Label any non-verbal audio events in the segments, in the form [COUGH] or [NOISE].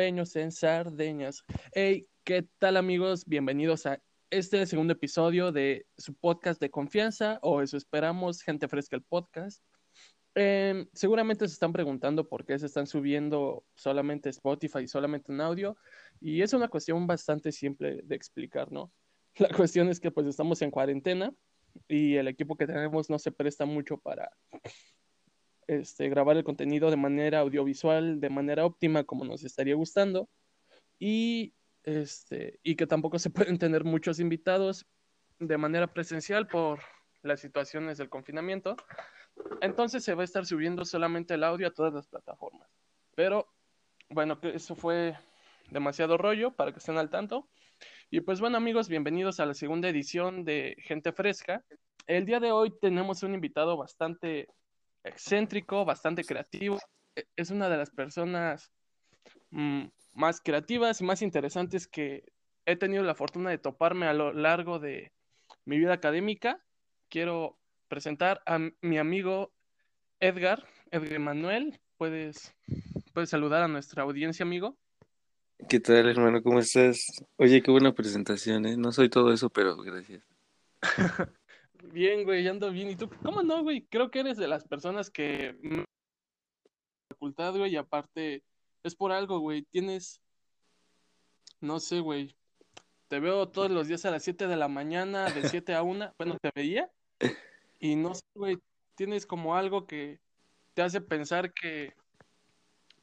En sardeñas. Hey, ¿qué tal amigos? Bienvenidos a este segundo episodio de su podcast de confianza o eso esperamos, gente fresca el podcast. Em, seguramente se están preguntando por qué se están subiendo solamente Spotify y solamente en audio y es una cuestión bastante simple de explicar, ¿no? [LAUGHS] La cuestión es que pues estamos en cuarentena y el equipo que tenemos no se presta mucho para este, grabar el contenido de manera audiovisual, de manera óptima, como nos estaría gustando, y, este, y que tampoco se [LAUGHS] pueden tener muchos invitados de manera presencial por las situaciones del confinamiento. Entonces se va a estar subiendo solamente el audio a todas las plataformas. Pero bueno, que eso fue demasiado rollo para que estén al tanto. Y pues bueno amigos, bienvenidos a la segunda edición de Gente Fresca. El día de hoy tenemos un invitado bastante excéntrico, bastante creativo. E, es una de las personas mm, más creativas y más interesantes que he tenido la fortuna de toparme a lo largo de mi vida académica. Quiero presentar a mi amigo Edgar, Edgar Manuel. ¿Puedes, puedes saludar a nuestra audiencia, amigo. ¿Qué tal, hermano? ¿Cómo estás? Oye, qué buena presentación, ¿eh? No soy todo eso, pero gracias. [LAUGHS] Bien, güey, ando bien. ¿Y tú? ¿Cómo no, güey? Creo que eres de las personas que facultad, güey, y aparte es por algo, güey. Tienes, no sé, güey. Te veo todos los días a las 7 de la mañana, de 7 a 1. Bueno, te veía. Y no sé, güey, tienes como algo que te hace pensar que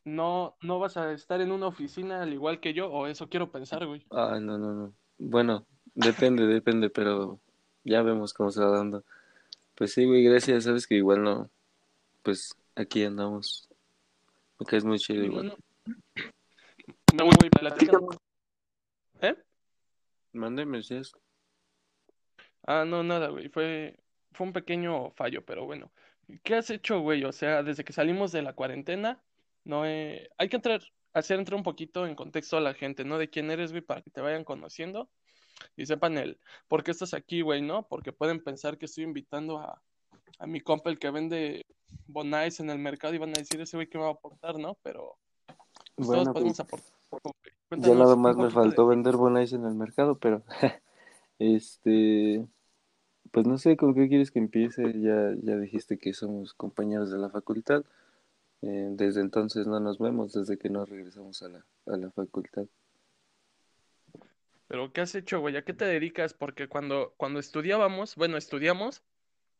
no, no vas a estar en una oficina al igual que yo, o eso quiero pensar, güey. Ah, no, no, no. Bueno, depende, depende, pero ya vemos cómo se va dando. Pues sí, güey, gracias, sabes que igual no, pues aquí andamos. porque es muy chido igual. No, güey, ¿Eh? Mándeme, Ah, no, nada, güey, fue, fue un pequeño fallo, pero bueno. ¿Qué has hecho, güey? O sea, desde que salimos de la cuarentena, no he... Hay que entrar, hacer entrar un poquito en contexto a la gente, ¿no? De quién eres, güey, para que te vayan conociendo y sepan el por qué estás aquí, güey, ¿no? Porque pueden pensar que estoy invitando a, a mi compa el que vende Bonais en el mercado y van a decir ese güey que me va a aportar, ¿no? Pero pues, todos podemos pues, aportar. ya nada más me faltó vender Bonais en el mercado, pero [LAUGHS] este pues no sé con qué quieres que empiece, ya, ya dijiste que somos compañeros de la facultad. Eh, desde entonces no nos vemos, desde que no regresamos a la, a la facultad. Pero ¿qué has hecho, güey? ¿A qué te dedicas? Porque cuando, cuando estudiábamos, bueno, estudiamos,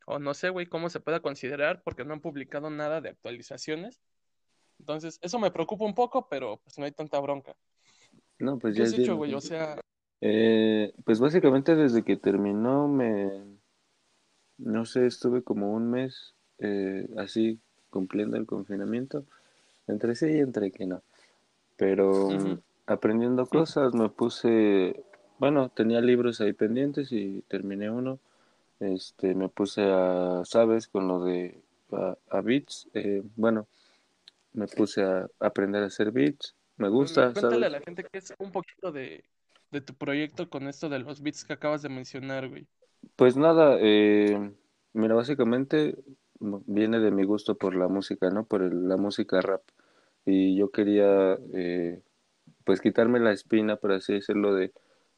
o no sé, güey, cómo se pueda considerar, porque no han publicado nada de actualizaciones. Entonces, eso me preocupa un poco, pero pues no hay tanta bronca. No, pues ¿Qué has hecho, güey? O sea... Eh, pues básicamente desde que terminó me... No sé, estuve como un mes eh, así cumpliendo el confinamiento. Entre sí y entre que no. Pero aprendiendo cosas, me puse, bueno, tenía libros ahí pendientes y terminé uno. Este, me puse a, ¿sabes? Con lo de a, beats. Eh, bueno, me puse a aprender a hacer beats. Me gusta. Cuéntale a la gente que es un poquito de, de tu proyecto con esto de los beats que acabas de mencionar, güey. Pues nada, eh, mira, básicamente viene de mi gusto por la música, ¿no? Por la música rap. Y yo quería eh, pues quitarme la espina, por así decirlo, de,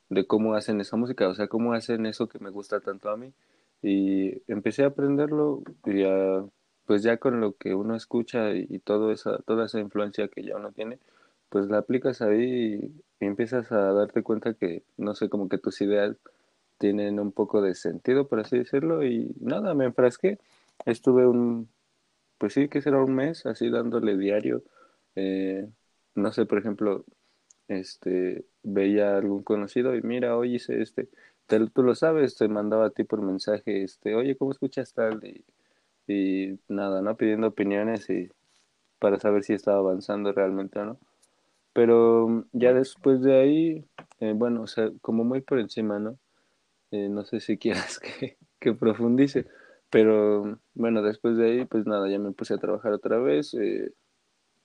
de cómo hacen esa música, o sea, cómo hacen eso que me gusta tanto a mí. Y empecé a aprenderlo y pues ya con lo que uno escucha y, todo esa, toda esa influencia que ya uno tiene, pues la aplicas ahí y, empiezas a darte cuenta que, no sé, como que tus ideas tienen un poco de sentido, por así decirlo, y nada, me enfrasqué. Estuve un, pues sí, que será un mes así dándole diario. Eh, no sé, por ejemplo, este, veía algún conocido y mira, oye, este, tú lo sabes, te mandaba a ti por mensaje, este, oye, ¿cómo escuchas tal? Y, y nada, ¿no? Pidiendo opiniones y para saber si estaba avanzando realmente o no. Pero ya después de ahí, eh, bueno, o sea, como muy por encima, ¿no? Eh, no sé si quieras [LAUGHS] que, que, profundice, pero bueno, después de ahí, pues nada, ya me puse a trabajar otra vez, eh,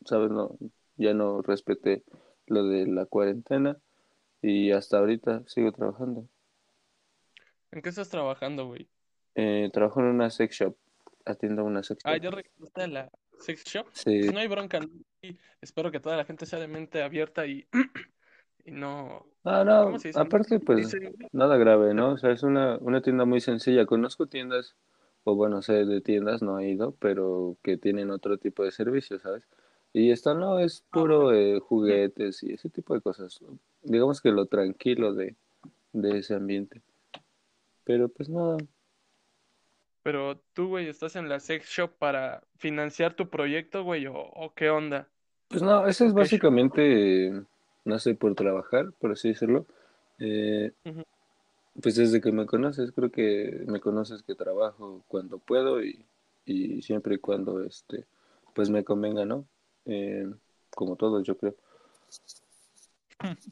¿sabes? No, ya no respeté lo de la cuarentena y hasta ahorita sigo trabajando. ¿En qué estás trabajando, güey? Eh, trabajo en una sex shop, atiendo una sex ah, shop. Ah, ¿ya regresaste a la sex shop? Sí. No hay bronca. espero que toda la gente sea de mente abierta y, [CLEARS THROAT] y no... Ah, no, aparte pues Dice- nada grave, ¿no? O sea, es una, una tienda muy sencilla. Conozco tiendas, o bueno, sé de tiendas, no he ido, pero que tienen otro tipo de servicios, ¿sabes? Y esta no, es Ah, puro eh, juguetes y ese tipo de cosas. Digamos que lo tranquilo de, de ese ambiente. Pero pues nada, Pero tú, güey, estás en la sex shop para financiar tu proyecto, güey, o, o qué onda? pues no, eso es básicamente, eh, no sé, por trabajar, por así decirlo. Eh. Pues desde que me conoces, creo que me conoces que trabajo cuando puedo y, y siempre y cuando este, pues me convenga, ¿no? Eh, como todos, yo creo.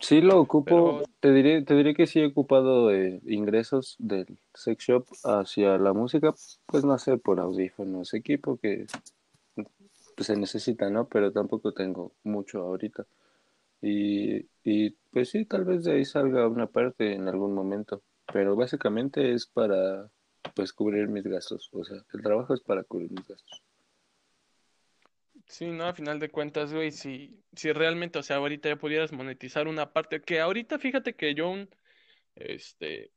Sí lo ocupo, Pero te diré, te diré que sí he ocupado eh, ingresos del sex shop hacia la música, pues no sé, por audífonos, equipo que pues, se necesita, ¿no? Pero tampoco tengo mucho ahorita. Y, y pues sí, tal vez de ahí salga una parte en algún momento, pero básicamente es para pues cubrir mis gastos, o sea, el trabajo es para cubrir mis gastos. Sí, ¿no? A final de cuentas, güey, si, si realmente, o sea, ahorita ya pudieras monetizar una parte, que ahorita fíjate que yo un, este,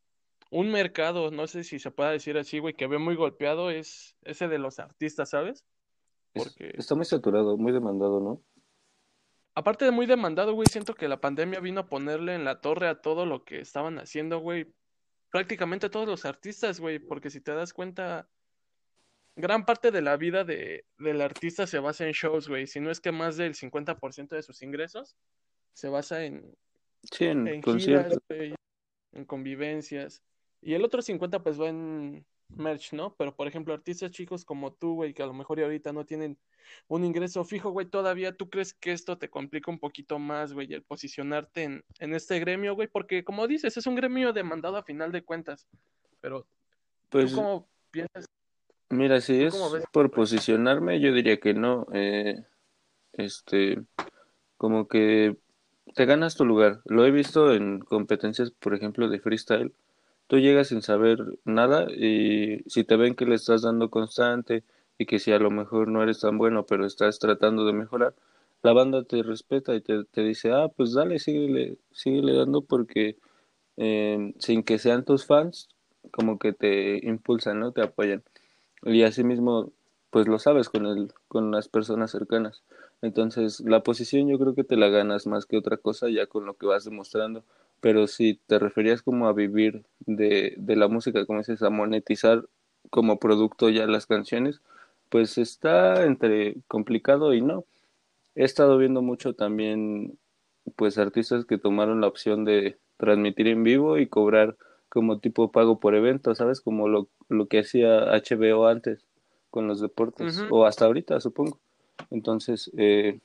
un mercado, no sé si se pueda decir así, güey, que veo muy golpeado es ese de los artistas, ¿sabes? Es- Porque está muy saturado, muy demandado, ¿no? aparte de muy demandado, güey, siento que la pandemia vino a ponerle en la torre a todo lo que estaban haciendo, güey, prácticamente todos los artistas, güey, porque si te das cuenta, gran parte de la vida de, del artista se basa en shows, güey, si no es que más del 50% de sus ingresos se basa en, Sí, en en giras, güey, en convivencias, y el otro 50 pues va en merch, ¿no? Pero por ejemplo, artistas chicos como tú, güey, que a lo mejor ahorita no tienen un ingreso fijo, güey, todavía tú crees que esto te complica un poquito más, güey, el posicionarte en, en este gremio, güey, porque como dices, es un gremio demandado a final de cuentas, pero ¿tú Pues cómo piensas? Mira, si ¿Tú cómo es por posicionarme, yo diría que no. eh, este, como que te ganas tu lugar. Lo he visto en competencias, por ejemplo, de freestyle. Tú llegas sin saber nada y si te ven que le estás dando constante y que si a lo mejor no eres tan bueno, pero estás tratando de mejorar, la banda te respeta y te, te dice, ah, pues dale, síguele, síguele dando porque eh, sin que sean tus fans, como que te impulsan, ¿no? Te apoyan. Y así mismo, pues lo sabes con el, con las personas cercanas. Entonces, la posición yo creo que te la ganas más que otra cosa ya con lo que vas demostrando. Pero si te referías como a vivir de, de la música, como dices, a monetizar como producto ya las canciones, pues está entre complicado y no. He estado viendo mucho también, pues, artistas que tomaron la opción de transmitir en vivo y cobrar como tipo pago por evento, ¿sabes? Como lo, lo que hacía HBO antes con los deportes, o hasta ahorita, supongo. Entonces, eh,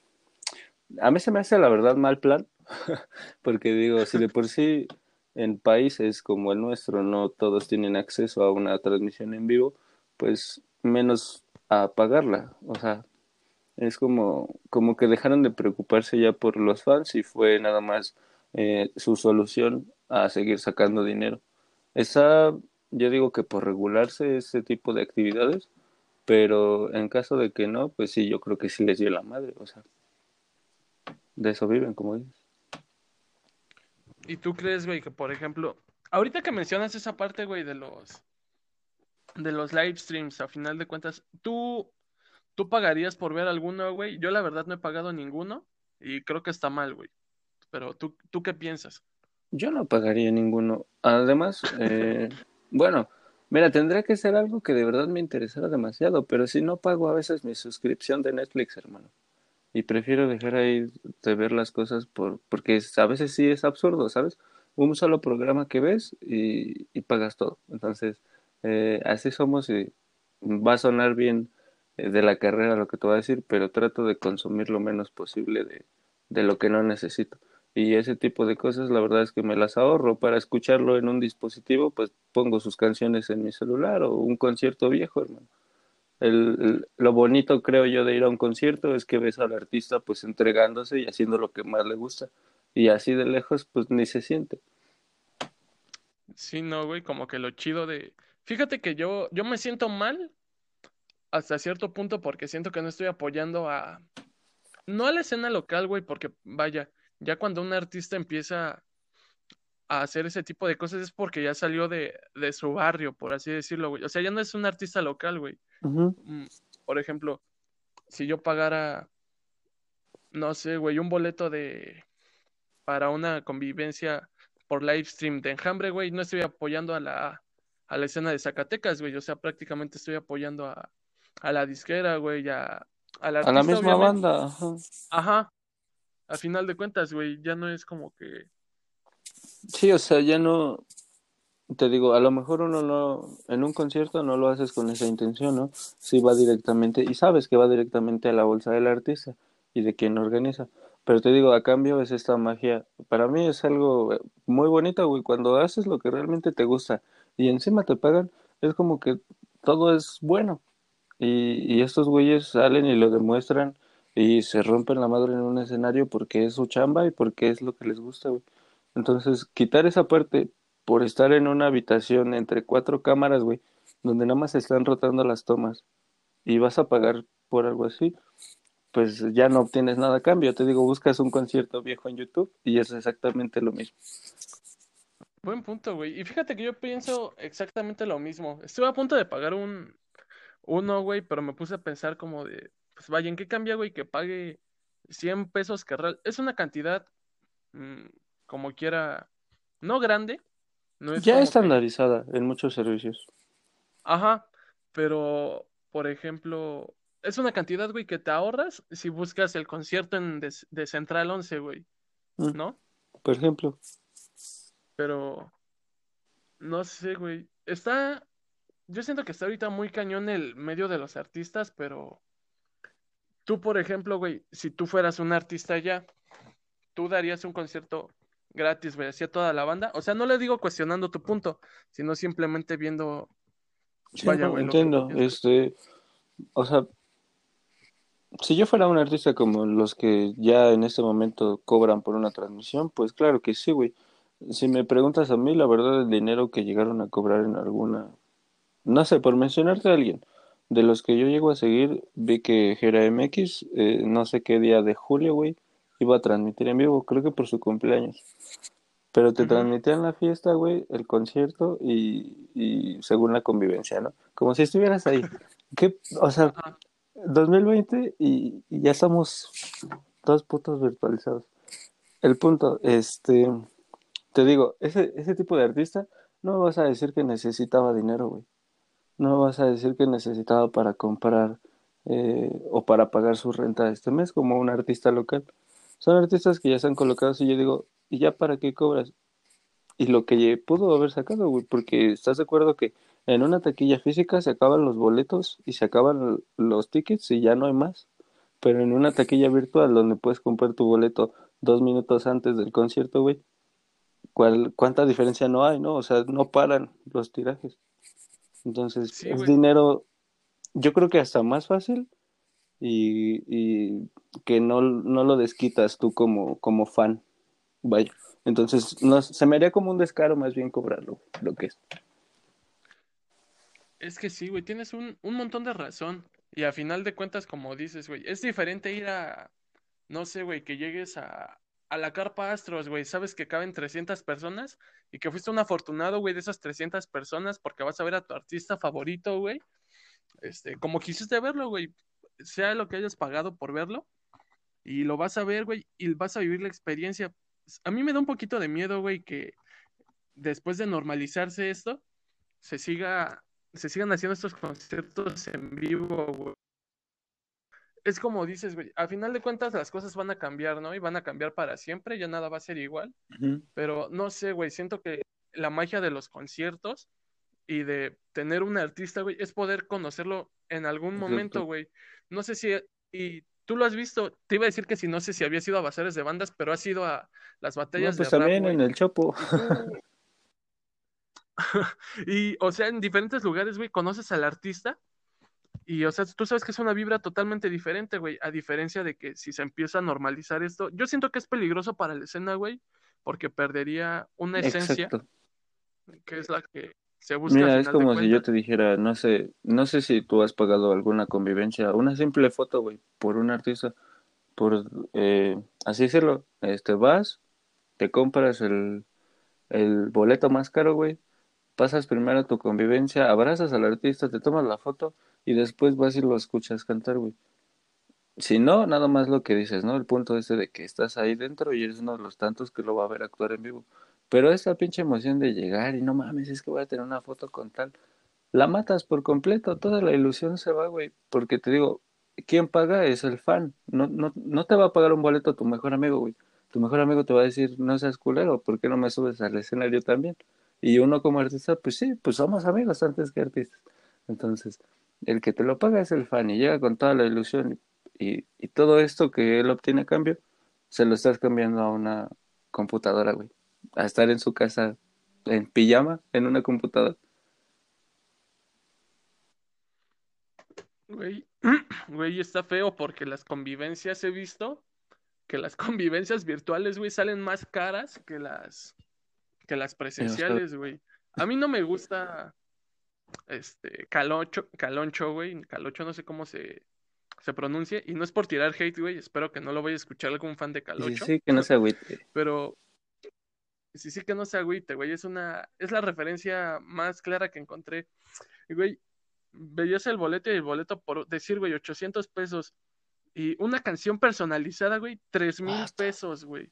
a mí se me hace la verdad mal plan, [LAUGHS] porque digo, si de por sí en países como el nuestro no todos tienen acceso a una transmisión en vivo, pues menos a pagarla. O sea, es como, como que dejaron de preocuparse ya por los fans y fue nada más eh, su solución a seguir sacando dinero. Esa, yo digo que por regularse ese tipo de actividades, pero en caso de que no, pues sí, yo creo que sí les dio la madre, o sea, de eso viven, como dices. ¿Y tú crees, güey, que por ejemplo, ahorita que mencionas esa parte, güey, de los de los live streams, a final de cuentas, ¿tú, tú pagarías por ver alguno, güey? Yo la verdad no he pagado ninguno y creo que está mal, güey. Pero tú, ¿tú qué piensas? Yo no pagaría ninguno. Además, eh, [LAUGHS] bueno, mira, tendría que ser algo que de verdad me interesara demasiado, pero si no pago a veces mi suscripción de Netflix, hermano. Y prefiero dejar ahí de ver las cosas por, porque a veces sí es absurdo, ¿sabes? Un solo programa que ves y, y pagas todo. Entonces, eh, así somos y va a sonar bien eh, de la carrera lo que te voy a decir, pero trato de consumir lo menos posible de, de lo que no necesito. Y ese tipo de cosas, la verdad es que me las ahorro para escucharlo en un dispositivo, pues pongo sus canciones en mi celular o un concierto viejo, hermano. El, lo bonito, creo yo, de ir a un concierto es que ves al artista pues entregándose y haciendo lo que más le gusta. Y así de lejos, pues ni se siente. Sí, no, güey, como que lo chido de... Fíjate que yo, yo me siento mal hasta cierto punto porque siento que no estoy apoyando a, no a la escena local, güey, porque vaya, ya cuando un artista empieza a hacer ese tipo de cosas es porque ya salió de, de su barrio, por así decirlo, güey. O sea, ya no es un artista local, güey. Mm, Por ejemplo, si yo pagara, no sé, güey, un boleto de para una convivencia por live stream de Enjambre, güey, no estoy apoyando a la, a la escena de Zacatecas, güey. O sea, prácticamente estoy apoyando a, a la disquera, güey, a, A la artista, misma obviamente. banda, ajá. Ajá, a final de cuentas, güey, ya no es como que... Sí, o sea, ya no, te digo, a lo mejor uno no, en un concierto no lo haces con esa intención, ¿no? Sí va directamente, y sabes que va directamente a la bolsa del artista y de quien organiza. Pero te digo, a cambio es esta magia. Para mí es algo muy bonito, güey, cuando haces lo que realmente te gusta y encima te pagan, es como que todo es bueno. Y, y estos güeyes salen y lo demuestran y se rompen la madre en un escenario porque es su chamba y porque es lo que les gusta, güey. Entonces, quitar esa parte por estar en una habitación entre cuatro cámaras, güey, donde nada más se están rotando las tomas y vas a pagar por algo así, pues ya no obtienes nada a cambio. Te digo, buscas un concierto viejo en YouTube y es exactamente lo mismo. Buen punto, güey. Y fíjate que yo pienso exactamente lo mismo. Estuve a punto de pagar un uno, güey, pero me puse a pensar como de, pues vaya, ¿en qué cambia, güey, que pague 100 pesos que real... Es una cantidad, mm, como quiera, no grande, no es Ya que, estandarizada en muchos servicios. ajá, pero, por ejemplo, es una cantidad, güey, que te ahorras si buscas el concierto en de, de Central 11, güey, Mm, ¿no? Por ejemplo, Pero, no sé, güey, está, yo siento que está ahorita muy cañón el medio de los artistas, pero tú, por ejemplo, güey, si tú fueras un artista ya, tú darías un concierto gratis, güey, así a toda la banda. O sea, no le digo cuestionando tu punto, sino simplemente viendo, sí, vaya, no, güey, entiendo. Este, o sea, si yo fuera un artista como los que ya en este momento cobran por una transmisión, pues claro que sí, güey. Si me preguntas a mí, la verdad, el dinero que llegaron a cobrar en alguna, no sé, por mencionarte a alguien, de los que yo llego a seguir, vi que Gera MX, eh, no sé qué día de julio, güey, iba a transmitir en vivo, creo que por su cumpleaños. Pero te transmitían la fiesta, güey, el concierto y, y según la convivencia, ¿no? Como si estuvieras ahí. ¿Qué? O sea, Ajá. 2020 y, y ya estamos todos putos virtualizados. El punto, este, te digo, ese, ese tipo de artista no me vas a decir que necesitaba dinero, güey. No vas a decir que necesitaba para comprar eh, o para pagar su renta este mes como un artista local. Son artistas que ya están colocados y yo digo, ¿y ya para qué cobras? Y lo que pudo haber sacado, güey, porque estás de acuerdo que en una taquilla física se acaban los boletos y se acaban los tickets y ya no hay más. Pero en una taquilla virtual donde puedes comprar tu boleto dos minutos antes del concierto, güey, ¿cuál, cuánta diferencia no hay, no? O sea, no paran los tirajes. Entonces, Sí, es güey. dinero, yo creo que hasta más fácil y, y que no, no lo desquitas tú como, como fan. Vaya. Entonces, no, se me haría como un descaro más bien cobrarlo, lo que es. Es que sí, güey, tienes un, un montón de razón. Y a final de cuentas, como dices, güey, es diferente ir a, no sé, güey, que llegues a, a la Carpa Astros, güey, sabes que caben 300 personas y que fuiste un afortunado, güey, de esas 300 personas porque vas a ver a tu artista favorito, güey, este, como quisiste verlo, güey, sea lo que hayas pagado por verlo, y lo vas a ver, güey, y vas a vivir la experiencia. A mí me da un poquito de miedo, güey, que después de normalizarse esto, se siga, se sigan haciendo estos conciertos en vivo, güey. Es como dices, güey, al final de cuentas las cosas van a cambiar, ¿no? Y van a cambiar para siempre, ya nada va a ser igual, pero no sé, güey, siento que la magia de los conciertos y de tener un artista, güey, es poder conocerlo en algún momento, güey. No sé si, y tú lo has visto, te iba a decir que si no sé si habías ido a bazares de bandas, pero has ido a las No, batallas pues de rap, también en el Chopo. [LAUGHS] [LAUGHS] Y, o sea, en diferentes lugares, güey, conoces al artista y, o sea, tú sabes que es una vibra totalmente diferente, güey, a diferencia de que si se empieza a normalizar esto, yo siento que es peligroso para la escena, güey, porque perdería una esencia Exacto. que es la que se busca Mira, es como si yo te dijera, no sé, no sé si tú has pagado alguna convivencia, una simple foto, güey, por un artista. por eh, así decirlo, este, vas, te compras el, el boleto más caro, güey, pasas primero tu convivencia, abrazas al artista, te tomas la foto y después vas y lo escuchas cantar, güey. Si no, nada más lo que dices, ¿no? El punto ese de que estás ahí dentro y eres uno de los tantos que lo va a ver actuar en vivo. Pero esa pinche emoción de llegar y no mames, es que voy a tener una foto con tal, la matas por completo, toda la ilusión se va, güey. Porque te digo, quien paga es el fan. No, no, no te va a pagar un boleto tu mejor amigo, güey. Tu mejor amigo te va a decir, no seas culero, ¿por qué no me subes al escenario también? Y uno como artista, pues sí, pues somos amigos antes que artistas. Entonces, el que te lo paga es el fan y llega con toda la ilusión y, y todo esto que él obtiene a cambio, se lo estás cambiando a una computadora, güey. A estar en su casa en pijama en una computadora. Güey, [CLEARS THROAT] güey, está feo porque las convivencias he visto que las [LAUGHS] convivencias virtuales, güey, salen más caras que las que las presenciales, güey. A mí no me gusta este Calocho, Caloncho, güey, Calocho no sé cómo se se pronuncie y no es por tirar hate, güey, espero que no lo vaya a escuchar algún fan de Calocho. Sí, sí, que no se agüite. Pero sí, sí que no se agüite, güey, es una es la referencia más clara que encontré. Güey, veías el boleto y el boleto por decir, güey, 800 pesos. Y una canción personalizada, güey, 3 mil pesos, güey.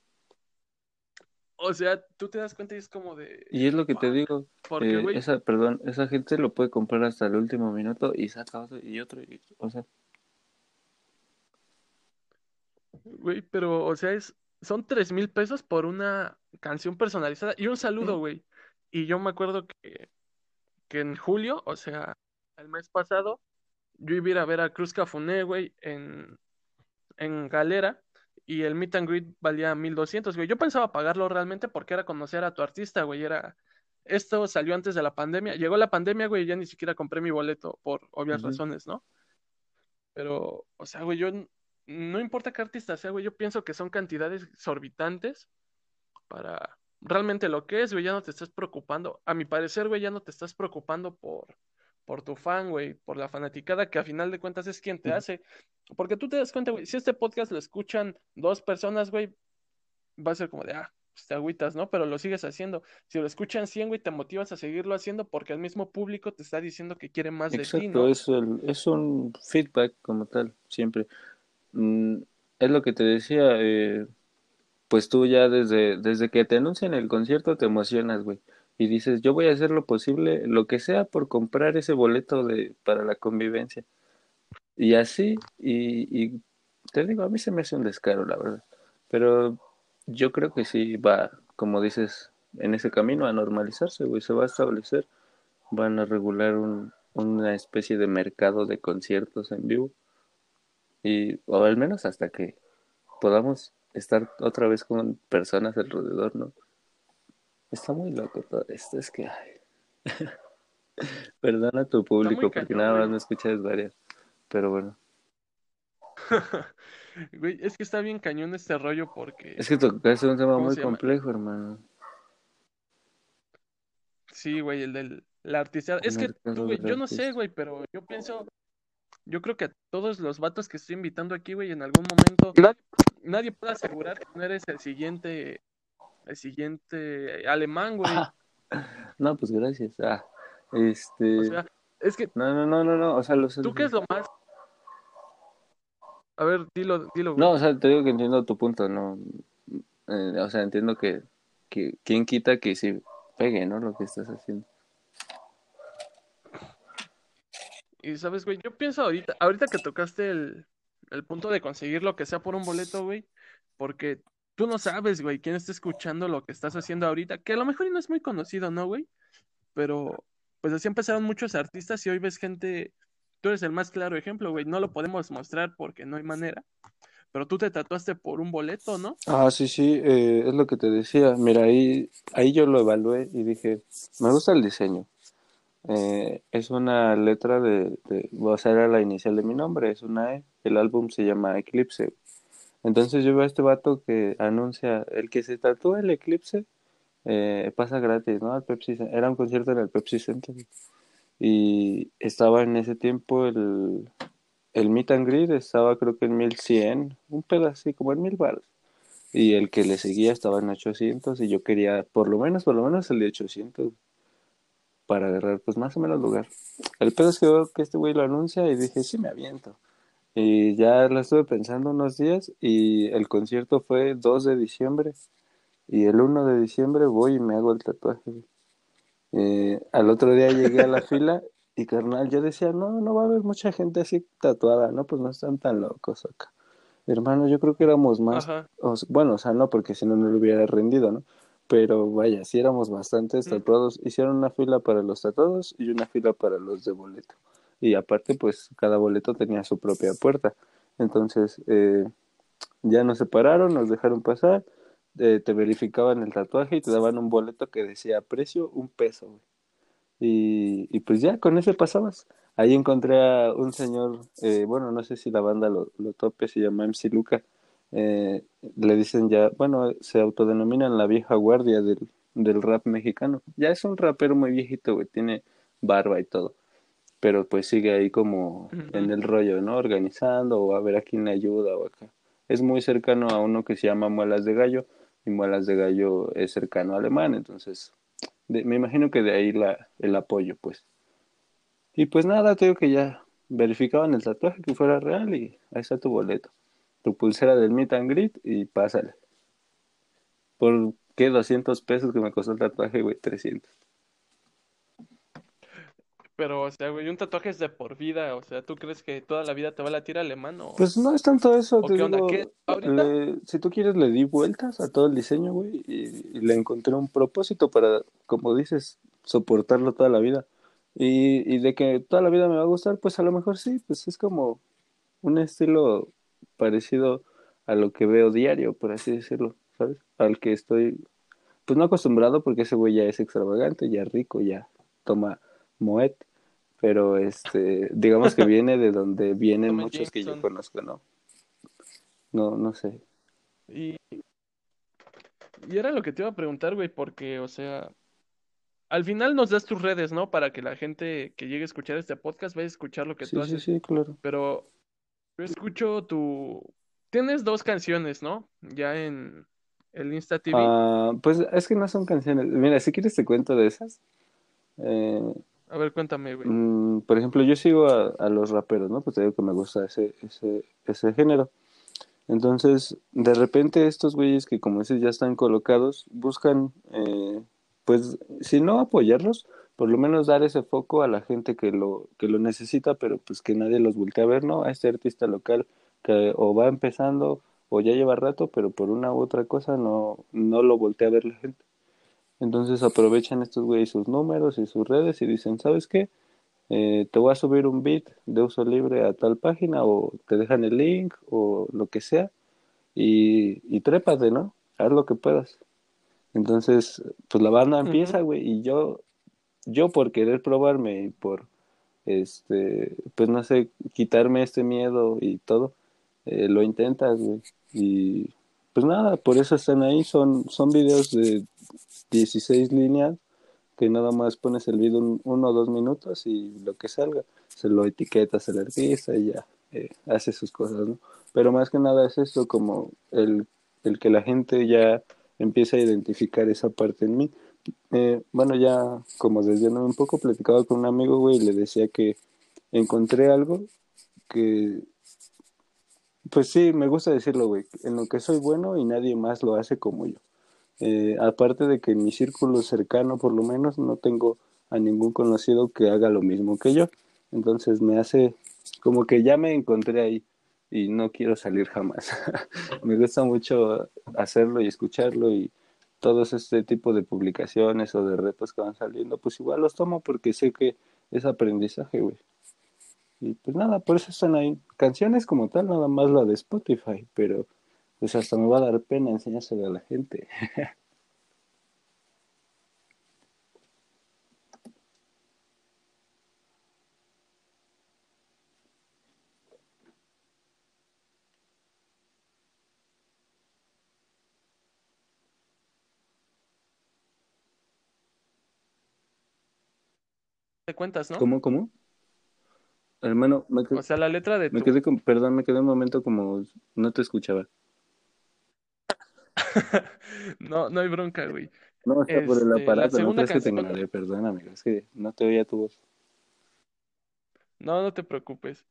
O sea, tú te das cuenta y es como de... Y es lo que te digo, porque, eh, esa, perdón, esa gente lo puede comprar hasta el último minuto y saca otro y otro, o sea... Güey, pero, o sea, es, son 3 mil pesos por una canción personalizada y un saludo, güey. Y yo me acuerdo que, que en julio, o sea, el mes pasado, yo iba a ir a ver a Cruz Cafuné, güey, en, en Galera, y el meet and greet valía 1200, güey. Yo pensaba pagarlo realmente porque era conocer a tu artista, güey, era... Esto salió antes de la pandemia. Llegó la pandemia, güey, y ya ni siquiera compré mi boleto por obvias razones, ¿no? Pero, o sea, güey, yo no importa qué artista sea, güey, yo pienso que son cantidades exorbitantes para realmente lo que es, güey, ya no te estás preocupando. A mi parecer, güey, ya no te estás preocupando por por tu fan, güey, por la fanaticada que a final de cuentas es quien te hace. Porque tú te das cuenta, güey, si este podcast lo escuchan dos personas, güey, va a ser como de, ah, pues te agüitas, ¿no? Pero lo sigues haciendo. Si lo escuchan 100, güey, te motivas a seguirlo haciendo porque el mismo público te está diciendo que quiere más de ti, ¿no? es, el, es un feedback como tal, siempre. Mm, es lo que te decía, eh, pues tú ya desde, desde que te anuncian el concierto te emocionas, güey y dices, yo voy a hacer lo posible, lo que sea por comprar ese boleto de, para la convivencia. Y así, y, y te digo, a mí se me hace un descaro, la verdad. Pero yo creo que sí va, como dices, en ese camino a normalizarse, güey, se va a establecer. Van a regular un, una especie de mercado de conciertos en vivo. Y, o al menos hasta que podamos estar otra vez con personas alrededor, ¿no? Está muy loco todo esto, es que... [LAUGHS] Perdona a tu público porque nada más me escuchas varias, pero bueno. [LAUGHS] güey, es que está bien cañón este rollo porque... Es que tocaste un tema muy complejo, hermano. Sí, güey, el del la artista. Es que tú, güey, yo no sé, güey, pero yo pienso, yo creo que a todos los vatos que estoy invitando aquí, güey, en algún momento, nadie puede asegurar que no eres el siguiente el siguiente alemán, güey. [LAUGHS] no, pues gracias. Ah, este. O sea, es que. No, no, no, no, no. O sea, los. ¿Tú qué es lo más? A ver, dilo, dilo. Güey. No, o sea, te digo que entiendo tu punto, no. Eh, o sea, entiendo que, que. ¿Quién quita que sí pegue, no? Lo que estás haciendo. Y sabes, güey, yo pienso ahorita, ahorita que tocaste el, el punto de conseguir lo que sea por un boleto, güey, porque tú no sabes, güey, quién está escuchando lo que estás haciendo ahorita, que a lo mejor no es muy conocido, ¿no, güey? Pero pues así empezaron muchos artistas y hoy ves gente, tú eres el más claro ejemplo, güey, no lo podemos mostrar porque no hay manera, pero tú te tatuaste por un boleto, ¿no? Ah, sí, sí, eh, es lo que te decía, mira, ahí, ahí yo lo evalué y dije, me gusta el diseño. Eh, es una letra de, de, o sea, era la inicial de mi nombre, es una E, el álbum se llama Eclipse. Entonces yo veo a este vato que anuncia, el que se tatúa el eclipse, eh, pasa gratis, ¿no? Al Pepsi, era un concierto en el Pepsi Center. Y estaba en ese tiempo el, el meet and greet estaba creo que en 1100, un así como en mil baros. Y el que le seguía estaba en 800 y yo quería por lo menos, por lo menos el de 800 para agarrar pues más o menos lugar. El pedo es que veo que este güey lo anuncia y dije, sí, me aviento. Y ya lo estuve pensando unos días y el concierto fue 2 de diciembre. Y el 1 de diciembre voy y me hago el tatuaje. Eh, al otro día llegué a la [LAUGHS] fila y carnal, yo decía, no, no va a haber mucha gente así tatuada, ¿no? Pues no están tan locos acá. Hermano, yo creo que éramos más, bueno, o sea, no, porque si no, no lo hubiera rendido, ¿no? Pero vaya, si éramos bastantes tatuados. Hicieron una fila para los tatuados y una fila para los de boleto. Y aparte, pues cada boleto tenía su propia puerta. Entonces, eh, ya nos separaron, nos dejaron pasar, eh, te verificaban el tatuaje y te daban un boleto que decía precio un peso. Y, y pues ya, con ese pasabas. Ahí encontré a un señor, eh, bueno, no sé si la banda lo, lo tope, se llama MC Luca. Eh, le dicen ya, bueno, se autodenominan la vieja guardia del, del rap mexicano. Ya es un rapero muy viejito, tiene barba y todo. Pero pues sigue ahí como en el rollo, ¿no? Organizando o a ver a quién le ayuda o acá. Es muy cercano a uno que se llama Muelas de Gallo y Muelas de Gallo es cercano a Alemán, entonces me imagino que de ahí la, el apoyo, pues. Y pues nada, tengo que ya verificaban el tatuaje que fuera real y ahí está tu boleto. Tu pulsera del meet and greet y pásale. ¿Por qué 200 pesos que me costó el tatuaje, güey? 300. Pero, o sea, güey, un tatuaje es de por vida. O sea, ¿tú crees que toda la vida te va a latir alemán o...? Pues no es tanto eso. qué onda? si tú quieres, le di vueltas a todo el diseño, güey, y, le encontré un propósito para, como dices, soportarlo toda la vida. Y, y de que toda la vida me va a gustar, pues a lo mejor sí, pues es como un estilo parecido a lo que veo diario, por así decirlo, ¿sabes? Al que estoy, pues no acostumbrado porque ese güey ya es extravagante, ya rico, ya toma Moet, pero este, digamos que viene de donde vienen muchos que yo conozco, ¿no? No, no sé. Y, y era lo que te iba a preguntar, güey, porque, o sea, al final nos das tus redes, ¿no? Para que la gente que llegue a escuchar este podcast vaya a escuchar lo que tú haces. Sí, sí, claro. Pero yo escucho tu... Tienes dos canciones, ¿no? Ya en el Insta TV. Ah, pues es que no son canciones. Mira, si quieres te cuento de esas. Eh, a ver, cuéntame, güey. Mm, por ejemplo, yo sigo a, los raperos, ¿no? Pues te digo que me gusta ese, ese, ese género. Entonces, de repente estos güeyes que como dices ya están colocados, buscan, eh, pues, si no apoyarlos, por lo menos dar ese foco a la gente que lo, que lo necesita, pero pues que nadie los voltee a ver, ¿no? A este artista local que o va empezando o ya lleva rato, pero por una u otra cosa no, no lo voltea a ver la gente. Entonces aprovechan estos güeyes sus números y sus redes y dicen, ¿sabes qué? Eh, te voy a subir un bit de uso libre a tal página o te dejan el link o lo que sea y, y trépate, ¿no? Haz lo que puedas. Entonces, pues la banda empieza, güey, y yo, yo por querer probarme y por, este, pues no sé, quitarme este miedo y todo, eh, lo intentas, güey. Y pues nada, por eso están ahí, son, son videos de 16 líneas que nada más pones el video uno o dos minutos y lo que salga, se lo etiquetas al artista y ya eh, hace sus cosas, ¿no? Pero más que nada es esto como el, el que la gente ya empieza a identificar esa parte en mí. Eh, bueno, ya como desviándome un poco, platicaba con un amigo, güey, y le decía que encontré algo que, pues sí, me gusta decirlo, güey, en lo que soy bueno y nadie más lo hace como yo. Eh, aparte de que en mi círculo cercano, por lo menos, no tengo a ningún conocido que haga lo mismo que yo. Entonces me hace como que ya me encontré ahí y no quiero salir jamás. [LAUGHS] me gusta mucho hacerlo y escucharlo y todos este tipo de publicaciones o de retos que van saliendo, pues igual los tomo porque sé que es aprendizaje, güey. Y pues nada, por eso están ahí. Canciones como tal, nada más la de Spotify, pero pues hasta me va a dar pena enseñárselo a la gente. [LAUGHS] Te cuentas, ¿no? ¿Cómo, cómo? Hermano, me quedé, O sea, la letra de me tu... quedé con, perdón, me quedé un momento como no te escuchaba. [LAUGHS] No, no hay bronca, güey. No, está por el Este, la aparato, no crees que te ignoré, perdón, amigo, es que no te oía tu voz. No, no te preocupes.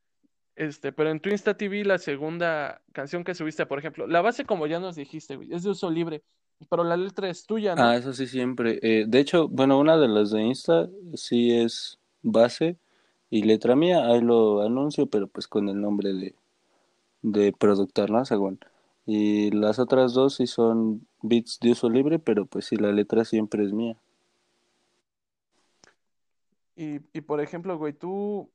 Este, pero en tu Insta TV, la segunda canción que subiste, por ejemplo, la base, como ya nos dijiste, güey, es de uso libre, pero la letra es tuya, Ah, ¿no? eso sí siempre. Eh, de hecho, bueno, una de las de Insta sí es base y letra mía, ahí lo anuncio, pero pues con el nombre de, de productor, ¿no? Según. Y las otras dos sí son beats de uso libre, pero pues sí, la letra siempre es mía. Y, y por ejemplo, güey, tú,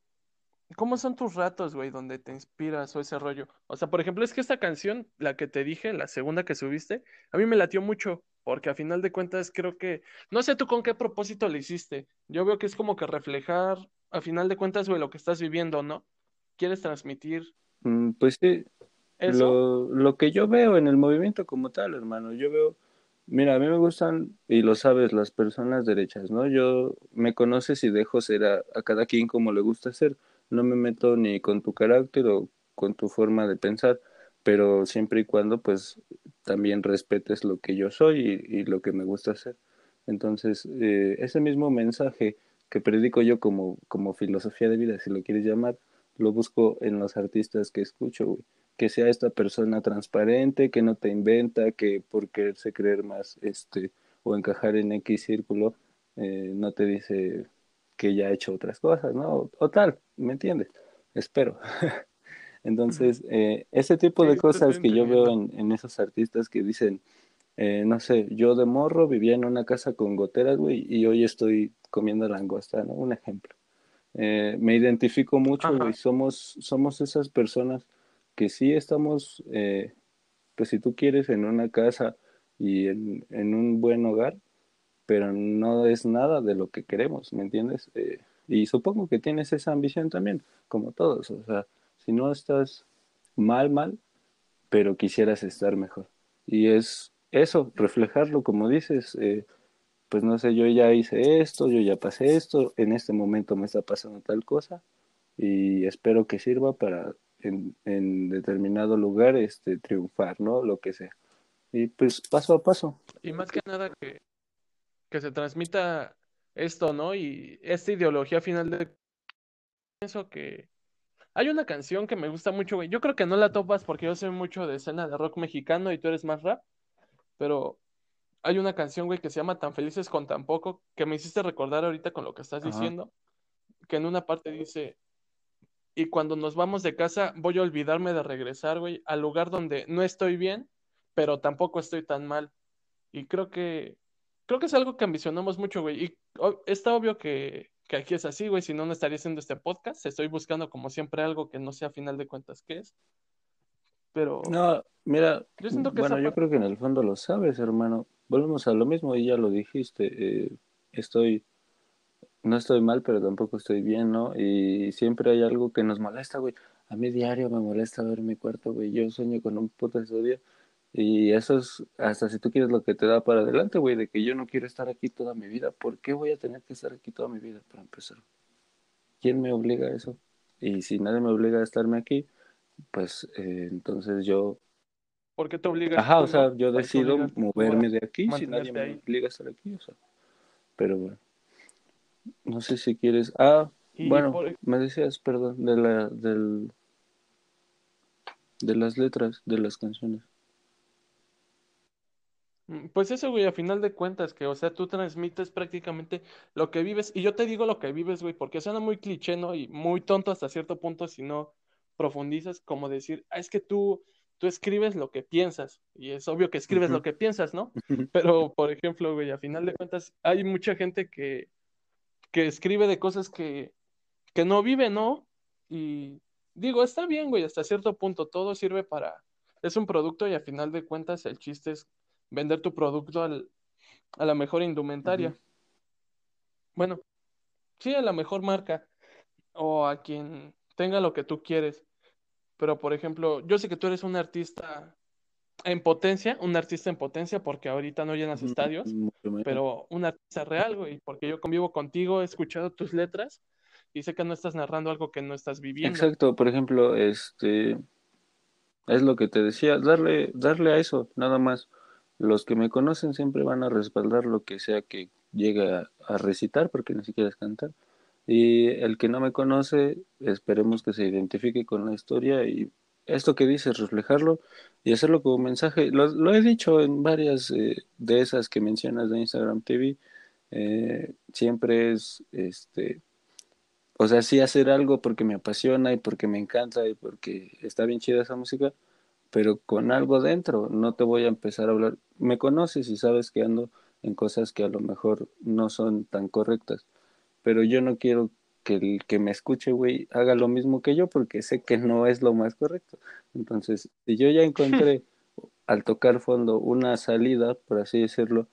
¿cómo son tus ratos, güey, donde te inspiras o ese rollo? O sea, por ejemplo, es que esta canción, la que te dije, la segunda que subiste, a mí me latió mucho, porque a final de cuentas creo que, no sé tú con qué propósito le hiciste. Yo veo que es como que reflejar, a final de cuentas, güey, lo que estás viviendo, ¿no? ¿Quieres transmitir Mm, pues sí, eso? Lo, lo que yo veo en el movimiento como tal, hermano, yo veo, mira, a mí me gustan, y lo sabes, las personas derechas, ¿no? Yo me conoces y dejo ser a, a cada quien como le gusta ser. No me meto ni con tu carácter o con tu forma de pensar, pero siempre y cuando pues también respetes lo que yo soy y, y lo que me gusta hacer. Entonces, eh, ese mismo mensaje que predico yo como, como filosofía de vida, si lo quieres llamar, lo busco en los artistas que escucho, güey que sea esta persona transparente, que no te inventa, que por quererse creer más este o encajar en X círculo, eh, no te dice que ya ha hecho otras cosas, ¿no? O, o tal, ¿me entiendes? Espero. [LAUGHS] Entonces, eh, ese tipo de Sí, cosas que yo veo en esos artistas que dicen, eh, no sé, yo de morro vivía en una casa con goteras, güey, y hoy estoy comiendo langosta, ¿no? Un ejemplo. Eh, me identifico mucho, güey. Ajá. Somos, somos esas personas que sí estamos, eh, pues si tú quieres, en una casa y en, en un buen hogar, pero no es nada de lo que queremos, ¿me entiendes? Y supongo que tienes esa ambición también, como todos. O sea, si no estás mal, mal, pero quisieras estar mejor. Y es eso, reflejarlo, como dices, eh, pues no sé, yo ya hice esto, yo ya pasé esto, en este momento me está pasando tal cosa y espero que sirva para en, en determinado lugar este triunfar, ¿no? Lo que sea. Y pues paso a paso. Y más que nada que, que se transmita esto, ¿no? Y esta ideología final de pienso que hay una canción que me gusta mucho, güey. Yo creo que no la topas porque yo soy mucho de escena de rock mexicano y tú eres más rap, pero hay una canción, güey, que se llama Tan felices con tan poco, que me hiciste recordar ahorita con lo que estás Ajá. diciendo, que en una parte dice, y cuando nos vamos de casa voy a olvidarme de regresar, güey, al lugar donde no estoy bien, pero tampoco estoy tan mal. Y creo que, creo que es algo que ambicionamos mucho, güey. Y está obvio que, que aquí es así, güey, si no, no estaría haciendo este podcast. Estoy buscando como siempre algo que no sea a final de cuentas qué es, pero No, mira, yo siento que bueno, esa yo creo que en el fondo lo sabes, hermano. Volvemos a lo mismo y ya lo dijiste. eh, estoy, no estoy mal, pero tampoco estoy bien, ¿no? Y siempre hay algo que nos molesta, güey. A mí diario me molesta ver mi cuarto, güey. Yo sueño con un puto estudio. Y eso es, hasta si tú quieres lo que te da para adelante, güey, de que yo no quiero estar aquí toda mi vida. ¿Por qué voy a tener que estar aquí toda mi vida para empezar? ¿Quién me obliga a eso? Y si nadie me obliga a estarme aquí, pues eh, entonces yo, ¿por qué te obligas ajá, o sea, yo ¿Para qué decido moverme de aquí si nadie me ahí? obliga a estar aquí, o sea, pero bueno, no sé si quieres, ah, bueno, por, me decías, perdón, de la, del, de las letras de las canciones. Mm, Pues eso, güey, a final de cuentas, que, o sea, tú transmites prácticamente lo que vives, y yo te digo lo que vives, güey, porque suena muy cliché, ¿no? Y muy tonto hasta cierto punto si no profundizas, como decir, ah, es que tú, tú escribes lo que piensas, y es obvio que escribes lo que piensas, ¿no? Pero, por ejemplo, güey, a final de cuentas, hay mucha gente que, que escribe de cosas que, que no vive, ¿no? Y digo, está bien, güey, hasta cierto punto, todo sirve para, es un producto y a final de cuentas el chiste es vender tu producto al, a la mejor indumentaria. Bueno, sí, a la mejor marca o a quien tenga lo que tú quieres. Pero, por ejemplo, yo sé que tú eres un artista en potencia, un artista en potencia porque ahorita no llenas estadios, pero un artista real, güey, porque yo convivo contigo, he escuchado tus letras y sé que no estás narrando algo que no estás viviendo. Exacto, por ejemplo, este es lo que te decía, darle, darle a eso, nada más. Los que me conocen siempre van a respaldar lo que sea que llegue a, a recitar, porque ni siquiera es cantar. Y el que no me conoce, esperemos que se identifique con la historia y esto que dices, reflejarlo y hacerlo como mensaje. Lo, he dicho en varias eh, de esas que mencionas de Instagram TV. Eh, siempre es, este, o sea, sí hacer algo porque me apasiona y porque me encanta y porque está bien chida esa música, pero con algo dentro. No te voy a empezar a hablar. Me conoces y sabes que ando en cosas que a lo mejor no son tan correctas, pero yo no quiero que el que me escuche, güey, haga lo mismo que yo porque sé que no es lo más correcto. Entonces, si yo ya encontré [LAUGHS] al tocar fondo una salida, por así decirlo,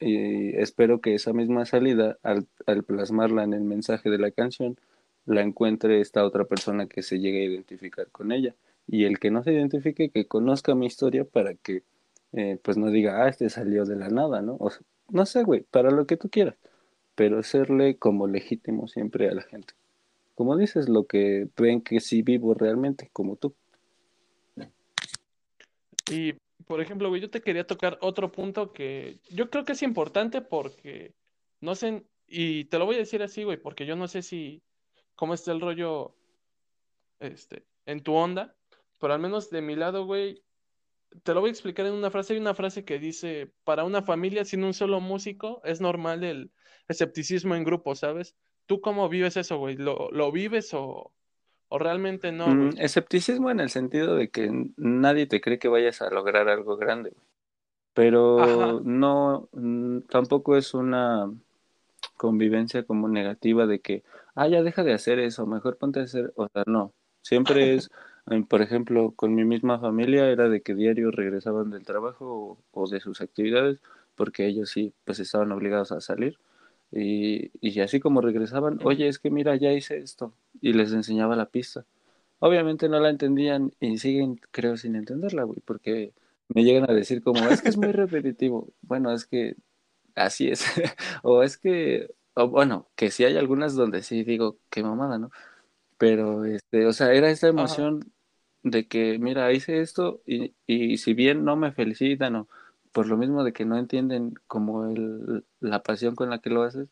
y espero que esa misma salida, al, al, plasmarla en el mensaje de la canción, la encuentre esta otra persona que se llegue a identificar con ella. Y el que no se identifique, que conozca mi historia para que, eh, pues no diga, ah, este salió de la nada, ¿no? O no sé, güey, para lo que tú quieras pero serle como legítimo siempre a la gente. Como dices, lo que ven que sí vivo realmente, como tú. Y, por ejemplo, güey, yo te quería tocar otro punto que yo creo que es importante porque, no sé, y te lo voy a decir así, güey, porque yo no sé si, cómo está el rollo, este, en tu onda, pero al menos de mi lado, güey, te lo voy a explicar en una frase. Hay una frase que dice, para una familia sin un solo músico es normal el escepticismo en grupo, ¿sabes? ¿Tú cómo vives eso, güey? ¿Lo, lo vives o, o, realmente no? Mm, escepticismo en el sentido de que nadie te cree que vayas a lograr algo grande, güey. Pero Ajá. no, tampoco es una convivencia como negativa de que, ah, ya deja de hacer eso, mejor ponte a hacer, o sea, no. Siempre es [LAUGHS] por ejemplo, con mi misma familia era de que diario regresaban del trabajo o, o, de sus actividades, porque ellos sí, pues estaban obligados a salir. Y, y así como regresaban, oye, es que mira, ya hice esto, y les enseñaba la pista. Obviamente no la entendían y siguen, creo, sin entenderla, güey, porque me llegan a decir como, es que es muy [LAUGHS] repetitivo. Bueno, es que así es. [LAUGHS] o es que, o bueno, que sí hay algunas donde sí digo, qué mamada, ¿no? Pero, este, o sea, era esta emoción Ajá de que, mira, hice esto y, y si bien no me felicitan o por lo mismo de que no entienden como el, la pasión con la que lo haces,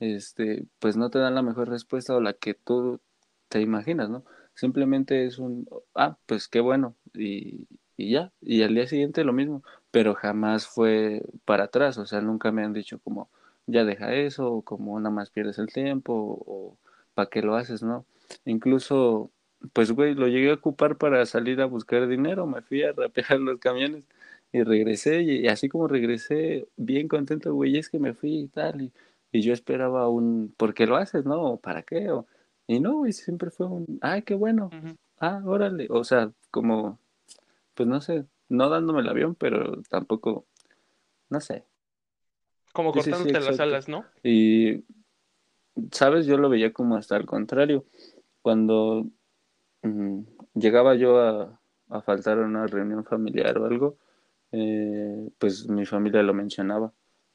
este, pues no te dan la mejor respuesta o la que tú te imaginas, ¿no? Simplemente es un, ah, pues qué bueno, y, y ya, y al día siguiente lo mismo, pero jamás fue para atrás, o sea, nunca me han dicho como, ya deja eso, o como nada más pierdes el tiempo, o para qué lo haces, ¿no? Incluso pues, güey, lo llegué a ocupar para salir a buscar dinero, me fui a rapear [LAUGHS] los camiones y regresé, y, así como regresé, bien contento, güey, es que me fui y tal, y, y yo esperaba un, ¿por qué lo haces, no? ¿Para qué? O, y no, güey, siempre fue un, ay, qué bueno, uh -huh. ah, órale, o sea, como, pues no sé, no dándome el avión, pero tampoco, no sé. Como cortándote sí, sí, las alas, ¿no? Y, ¿sabes? Yo lo veía como hasta al contrario. Cuando llegaba yo a, a, faltar a una reunión familiar o algo, eh, pues mi familia lo mencionaba,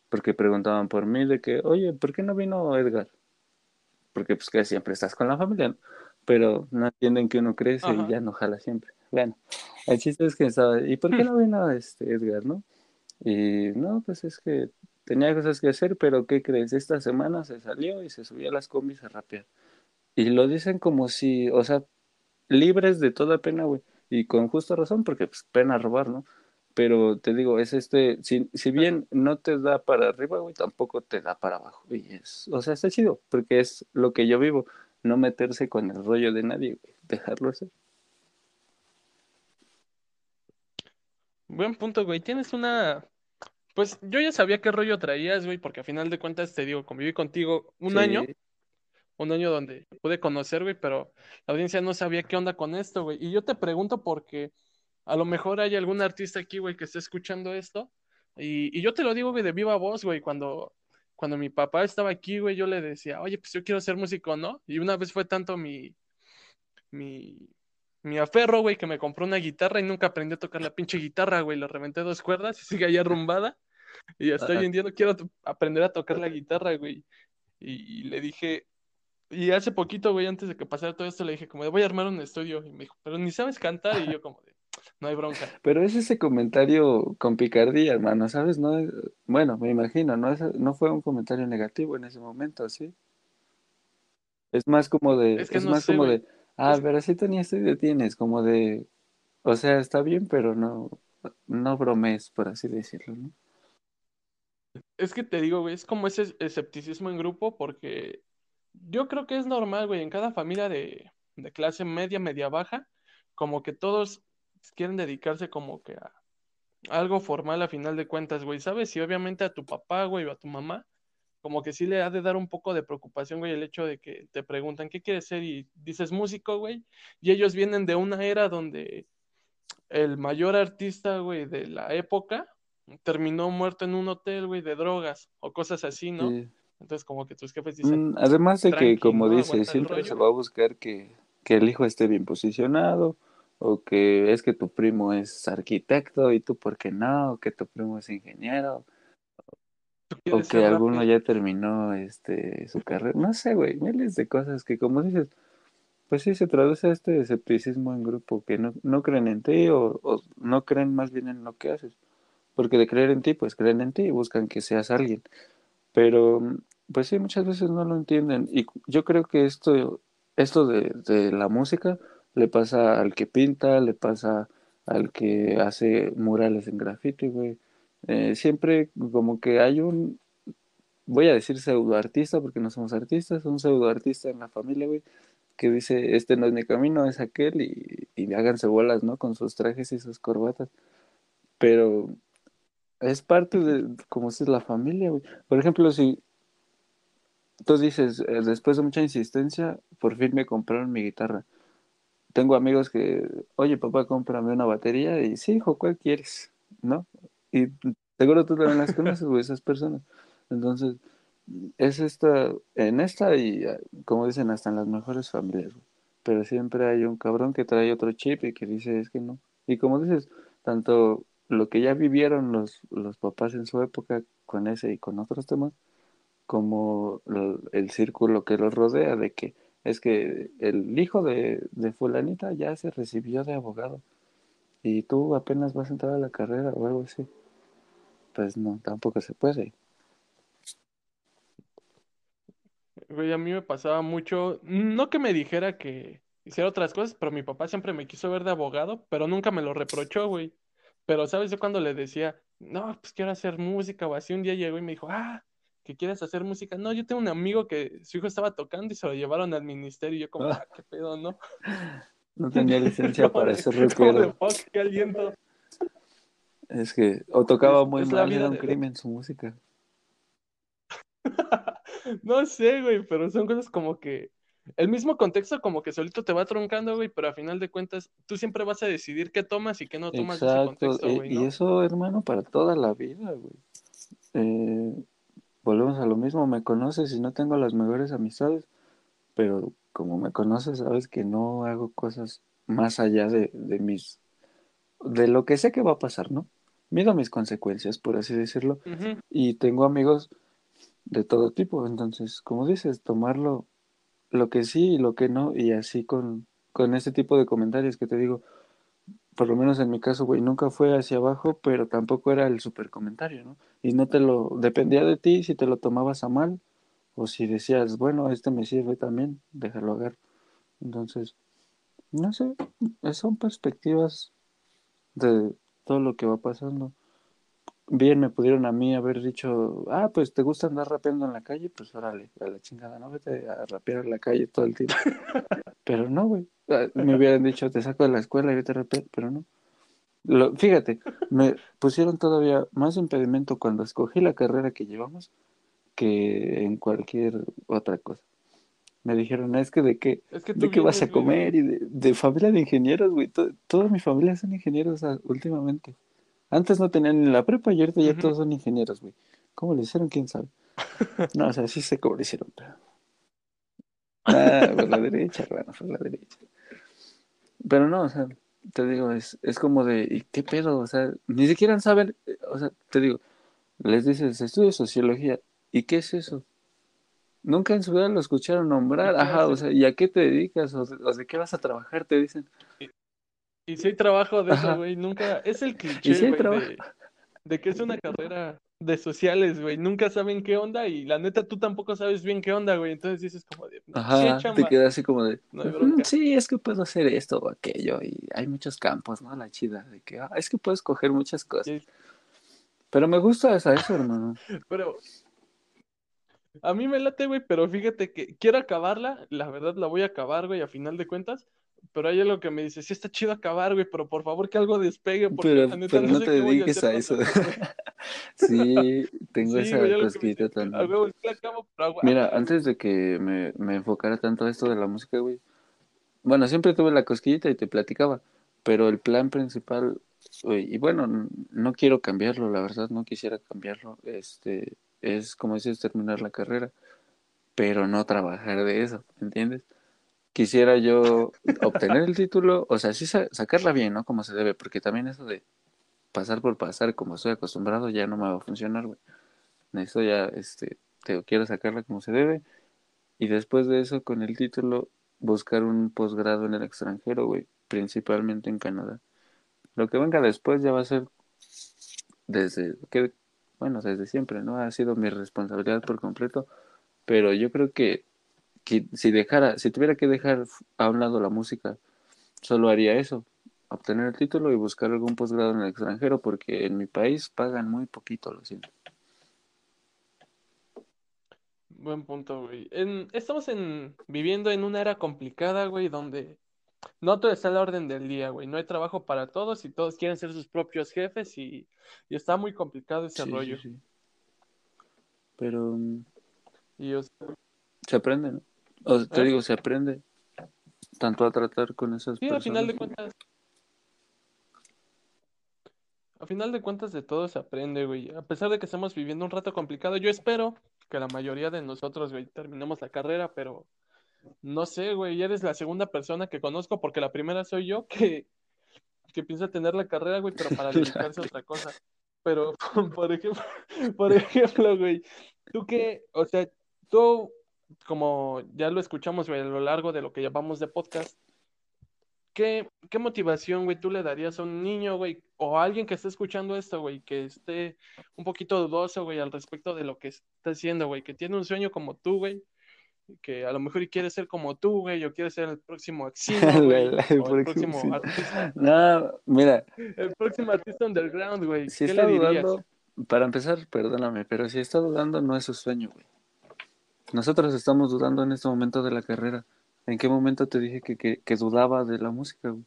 porque preguntaban por mí de que, oye, ¿por qué no vino Edgar? Porque pues que siempre estás con la familia, ¿no? pero no entienden que uno crece Ajá. y ya no jala siempre. Bueno, el chiste es que estaba, ¿y por qué no vino este Edgar, no? Y no, pues es que tenía cosas que hacer, pero ¿qué crees? Esta semana se salió y se subió a las combis a rapear. Y lo dicen como si, o sea, libres de toda pena, güey. Y con justa razón, porque pues pena robar, ¿no? Pero te digo, es este, si, si bien no te da para arriba, güey, tampoco te da para abajo. Y es, o sea, está chido, porque es lo que yo vivo, no meterse con el rollo de nadie, güey, [LAUGHS] dejarlo hacer. Buen punto, güey. Tienes una. Pues yo ya sabía qué rollo traías, güey, porque a final de cuentas te digo, conviví contigo un sí. año un año donde pude conocer, güey, pero la audiencia no sabía qué onda con esto, güey. Y yo te pregunto porque a lo mejor hay algún artista aquí, güey, que esté escuchando esto. Y, y yo te lo digo, güey, de viva voz, güey, cuando, cuando mi papá estaba aquí, güey, yo le decía, oye, pues yo quiero ser músico, ¿no? Y una vez fue tanto mi, mi, mi aferro, güey, que me compró una guitarra y nunca aprendí a tocar la pinche guitarra, güey. Le reventé dos cuerdas y [LAUGHS] sigue ahí arrumbada. Y hasta hoy en día no quiero aprender a tocar la guitarra, güey. Y, y le dije, Y hace poquito, güey, antes de que pasara todo esto, le dije como, voy a armar un estudio. Y me dijo, pero ni sabes cantar. Y yo como, de, no hay bronca. Pero es ese comentario con picardía, hermano, ¿sabes? No es- bueno, me imagino, no, es, no fue un comentario negativo en ese momento, ¿sí? Es más como de, Es que es no más sé, como güey. de, ah, Es, pero sí tenía estudio tienes, como de, o sea, está bien, pero no, no bromes, por así decirlo, ¿no? es que te digo, güey, es como ese escepticismo en grupo porque yo creo que es normal, güey, en cada familia de, de clase media, media baja, como que todos quieren dedicarse como que a algo formal a final de cuentas, güey, ¿sabes? Y obviamente a tu papá, güey, o a tu mamá, como que sí le ha de dar un poco de preocupación, güey, el hecho de que te preguntan, ¿qué quieres ser? Y dices músico, güey, y ellos vienen de una era donde el mayor artista, güey, de la época terminó muerto en un hotel, güey, de drogas o cosas así, ¿no? Sí. Entonces como que tus jefes dicen, Mm, además de que, como dices, siempre se va a buscar que, que el hijo esté bien posicionado, o que es que tu primo es arquitecto y tú, ¿por qué no? O que tu primo es ingeniero, o que alguno ya terminó este su carrera. No sé, güey, miles de cosas que, como dices, pues sí se traduce a este escepticismo en grupo, que no, no creen en ti o, o no creen más bien en lo que haces. Porque de creer en ti, pues creen en ti y buscan que seas alguien. Pero, pues sí, muchas veces no lo entienden. Y yo creo que esto, esto de, de la música le pasa al que pinta, le pasa al que hace murales en graffiti, güey. Eh, siempre como que hay un, voy a decir pseudo artista, porque no somos artistas, un pseudo artista en la familia, güey, que dice, este no es mi camino, es aquel, y, y háganse bolas, ¿no? Con sus trajes y sus corbatas. Pero es parte de, como si es la familia, güey. Por ejemplo, si Tú dices, eh, después de mucha insistencia, por fin me compraron mi guitarra. Tengo amigos que, oye, papá, cómprame una batería. Y sí, hijo, ¿cuál quieres? ¿No? Y seguro tú también las conoces, güey, esas personas. Entonces, es esta, en esta y, eh, como dicen, hasta en las mejores familias. Pero siempre hay un cabrón que trae otro chip y que dice, es que no. Y como dices, tanto lo que ya vivieron los, los papás en su época con ese y con otros temas, como el círculo que los rodea, de que es que el hijo de, de fulanita ya se recibió de abogado y tú apenas vas a entrar a la carrera o algo así. Pues no, tampoco se puede. Güey, a mí me pasaba mucho, no que me dijera que hiciera otras cosas, pero mi papá siempre me quiso ver de abogado, pero nunca me lo reprochó, güey. Pero, ¿sabes? Yo cuando le decía, no, pues quiero hacer música o así, un día llegó y me dijo, ah, ¿que quieres hacer música? No, yo tengo un amigo que su hijo estaba tocando y se lo llevaron al ministerio y yo como, Ah, ah, qué pedo, ¿no? [LAUGHS] no tenía [LAUGHS] licencia para ser [LAUGHS] rockero. qué aliento. Es que, o tocaba muy es mal, era un de... crimen su música. No sé, güey, pero son cosas como que el mismo contexto como que solito te va troncando, güey, pero a final de cuentas tú siempre vas a decidir qué tomas y qué no tomas de ese Exacto, contexto, e- güey, y eso, hermano, para toda la vida, güey. Eh, volvemos a lo mismo, me conoces y no tengo las mejores amistades, pero como me conoces, sabes que no hago cosas más allá de, de mis, de lo que sé que va a pasar, ¿no? Mido mis consecuencias, por así decirlo, y tengo amigos de todo tipo, entonces, como dices, tomarlo lo que sí y lo que no, y así con, con ese tipo de comentarios que te digo, por lo menos en mi caso, güey, nunca fue hacia abajo, pero tampoco era el super comentario, ¿no? Y no te lo, dependía de ti si te lo tomabas a mal o si decías, bueno, este me sirve también, déjalo agarrar. Entonces, no sé, son perspectivas de todo lo que va pasando. Bien me pudieron a mí haber dicho, ah, pues te gusta andar rapeando en la calle, pues órale, a la chingada, no vete a rapear en la calle todo el tiempo. [LAUGHS] Pero no, güey, me hubieran dicho, te saco de la escuela y vete a rapear, pero no. Lo, fíjate, me pusieron todavía más impedimento cuando escogí la carrera que llevamos que en cualquier otra cosa. Me dijeron, es que de qué, Es que de qué vas a comer de... y de, de familia de ingenieros, güey. To- toda mi familia son ingenieros ah, últimamente. Antes no tenían ni la prepa y ahorita ya Ujú. todos son ingenieros, güey. ¿Cómo lo hicieron? ¿Quién sabe? No, o sea, sí sé cómo lo hicieron, pero... Ah, por la derecha, hermano, por la derecha. Pero no, o sea, te digo, es, es como de, ¿y qué pedo? O sea, ni siquiera saben, o sea, te digo, les dices, estudio sociología, ¿y qué es eso? Nunca en su vida lo escucharon nombrar, ¿Y ajá, o sea, ¿y a qué te dedicas? ¿O de, o de qué vas a trabajar? Te dicen. Y sí hay trabajo de eso, güey. Nunca. Es el y cliché, sí hay güey, trabajo. de, de que es una carrera de sociales, güey. Nunca saben qué onda y la neta tú tampoco sabes bien qué onda, güey. Entonces dices como de, sí Ajá, te chamba, queda así como de, no hay "Ujú, bronca. sí, es que puedo hacer esto o aquello, y hay muchos campos, ¿no? La chida, de que, ah, es que puedes coger muchas cosas. Pero me gusta esa, eso, hermano. [LAUGHS] Pero a mí me late, güey, pero fíjate que quiero acabarla. La verdad la voy a acar, güey, a final de cuentas. Pero hay algo que me dice, sí está chido acabar, güey, pero por favor que algo despegue, porque Pero, la neta pero no no sé te a dediques a eso. [LAUGHS] Sí, tengo Sí, esa güey, cosquillita pero Mira, antes de que me, me enfocara tanto a esto de la música, güey, bueno, siempre tuve la cosquillita y te platicaba, pero el plan principal, güey, y bueno, no quiero cambiarlo, la verdad, no quisiera cambiarlo, este, es como dices, terminar la carrera, pero no trabajar de eso, ¿entiendes? Quisiera yo obtener el título, o sea, sí sa- sacarla bien, ¿no? Como se debe, porque también eso de pasar por pasar, como estoy acostumbrado, ya no me va a funcionar, güey. Necesito ya, este, te quiero sacarla como se debe, y después de eso, con el título, buscar un posgrado en el extranjero, güey, principalmente en Canadá. Lo que venga después ya va a ser desde que, bueno, desde siempre, ¿no? Ha sido mi responsabilidad por completo, pero yo creo que si dejara, si tuviera que dejar a un lado la música, solo haría eso, obtener el título y buscar algún posgrado en el extranjero, porque en mi país pagan muy poquito, lo siento. Buen punto, güey. En, estamos en, viviendo en una era complicada, güey, donde no todo está a la orden del día, güey. No hay trabajo para todos y todos quieren ser sus propios jefes y, y está muy complicado ese Sí, rollo. sí. Pero mm, Y o sea, se aprende, ¿no? O te ¿eh? digo, se aprende tanto a tratar con esas Sí, a final personas. de cuentas, a final de cuentas de todo se aprende, güey. A pesar de que estamos viviendo un rato complicado, yo espero que la mayoría de nosotros, güey, terminemos la carrera, pero no sé, güey, eres la segunda persona que conozco porque la primera soy yo que, que piensa tener la carrera, güey, pero para [LAUGHS] dedicarse a otra cosa. Pero, [LAUGHS] por ejemplo, [LAUGHS] por ejemplo, güey, tú qué, o sea, tú, como ya lo escuchamos, güey, a lo largo de lo que llamamos de podcast, ¿qué, qué motivación, güey, tú le darías a un niño, güey, o a alguien que esté escuchando esto, güey, que esté un poquito dudoso, güey, al respecto de lo que está haciendo, güey, que tiene un sueño como tú, güey, que a lo mejor quiere ser como tú, güey, o quiere ser el próximo [LAUGHS] Axino, güey, el o el próximo, próximo sí. artista, [LAUGHS] No, mira, el próximo artista underground, güey, si ¿qué está le dirías? dudando, para empezar, perdóname, pero si está dudando no es su sueño, güey. Nosotros estamos dudando en este momento de la carrera. ¿En qué momento te dije que, que, que dudaba de la música, güey?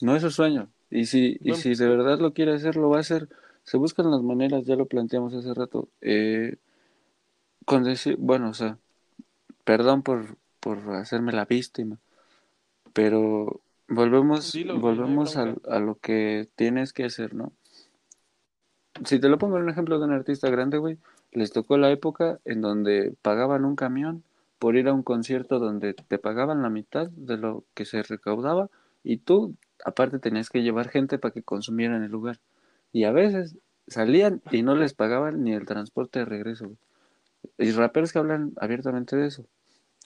No es su sueño. Y si, y si de verdad lo quiere hacer, lo va a hacer. Se buscan las maneras, ya lo planteamos hace rato. Eh, con decir, bueno, o sea, perdón por, por hacerme la víctima, pero volvemos, Dilo, hay volvemos a, a lo que tienes que hacer, ¿no? Si te lo pongo en un ejemplo de un artista grande, güey, les tocó la época en donde pagaban un camión por ir a un concierto donde te pagaban la mitad de lo que se recaudaba y tú, aparte, tenías que llevar gente para que consumieran el lugar. Y a veces salían y no les pagaban ni el transporte de regreso, güey. Y raperos que hablan abiertamente de eso.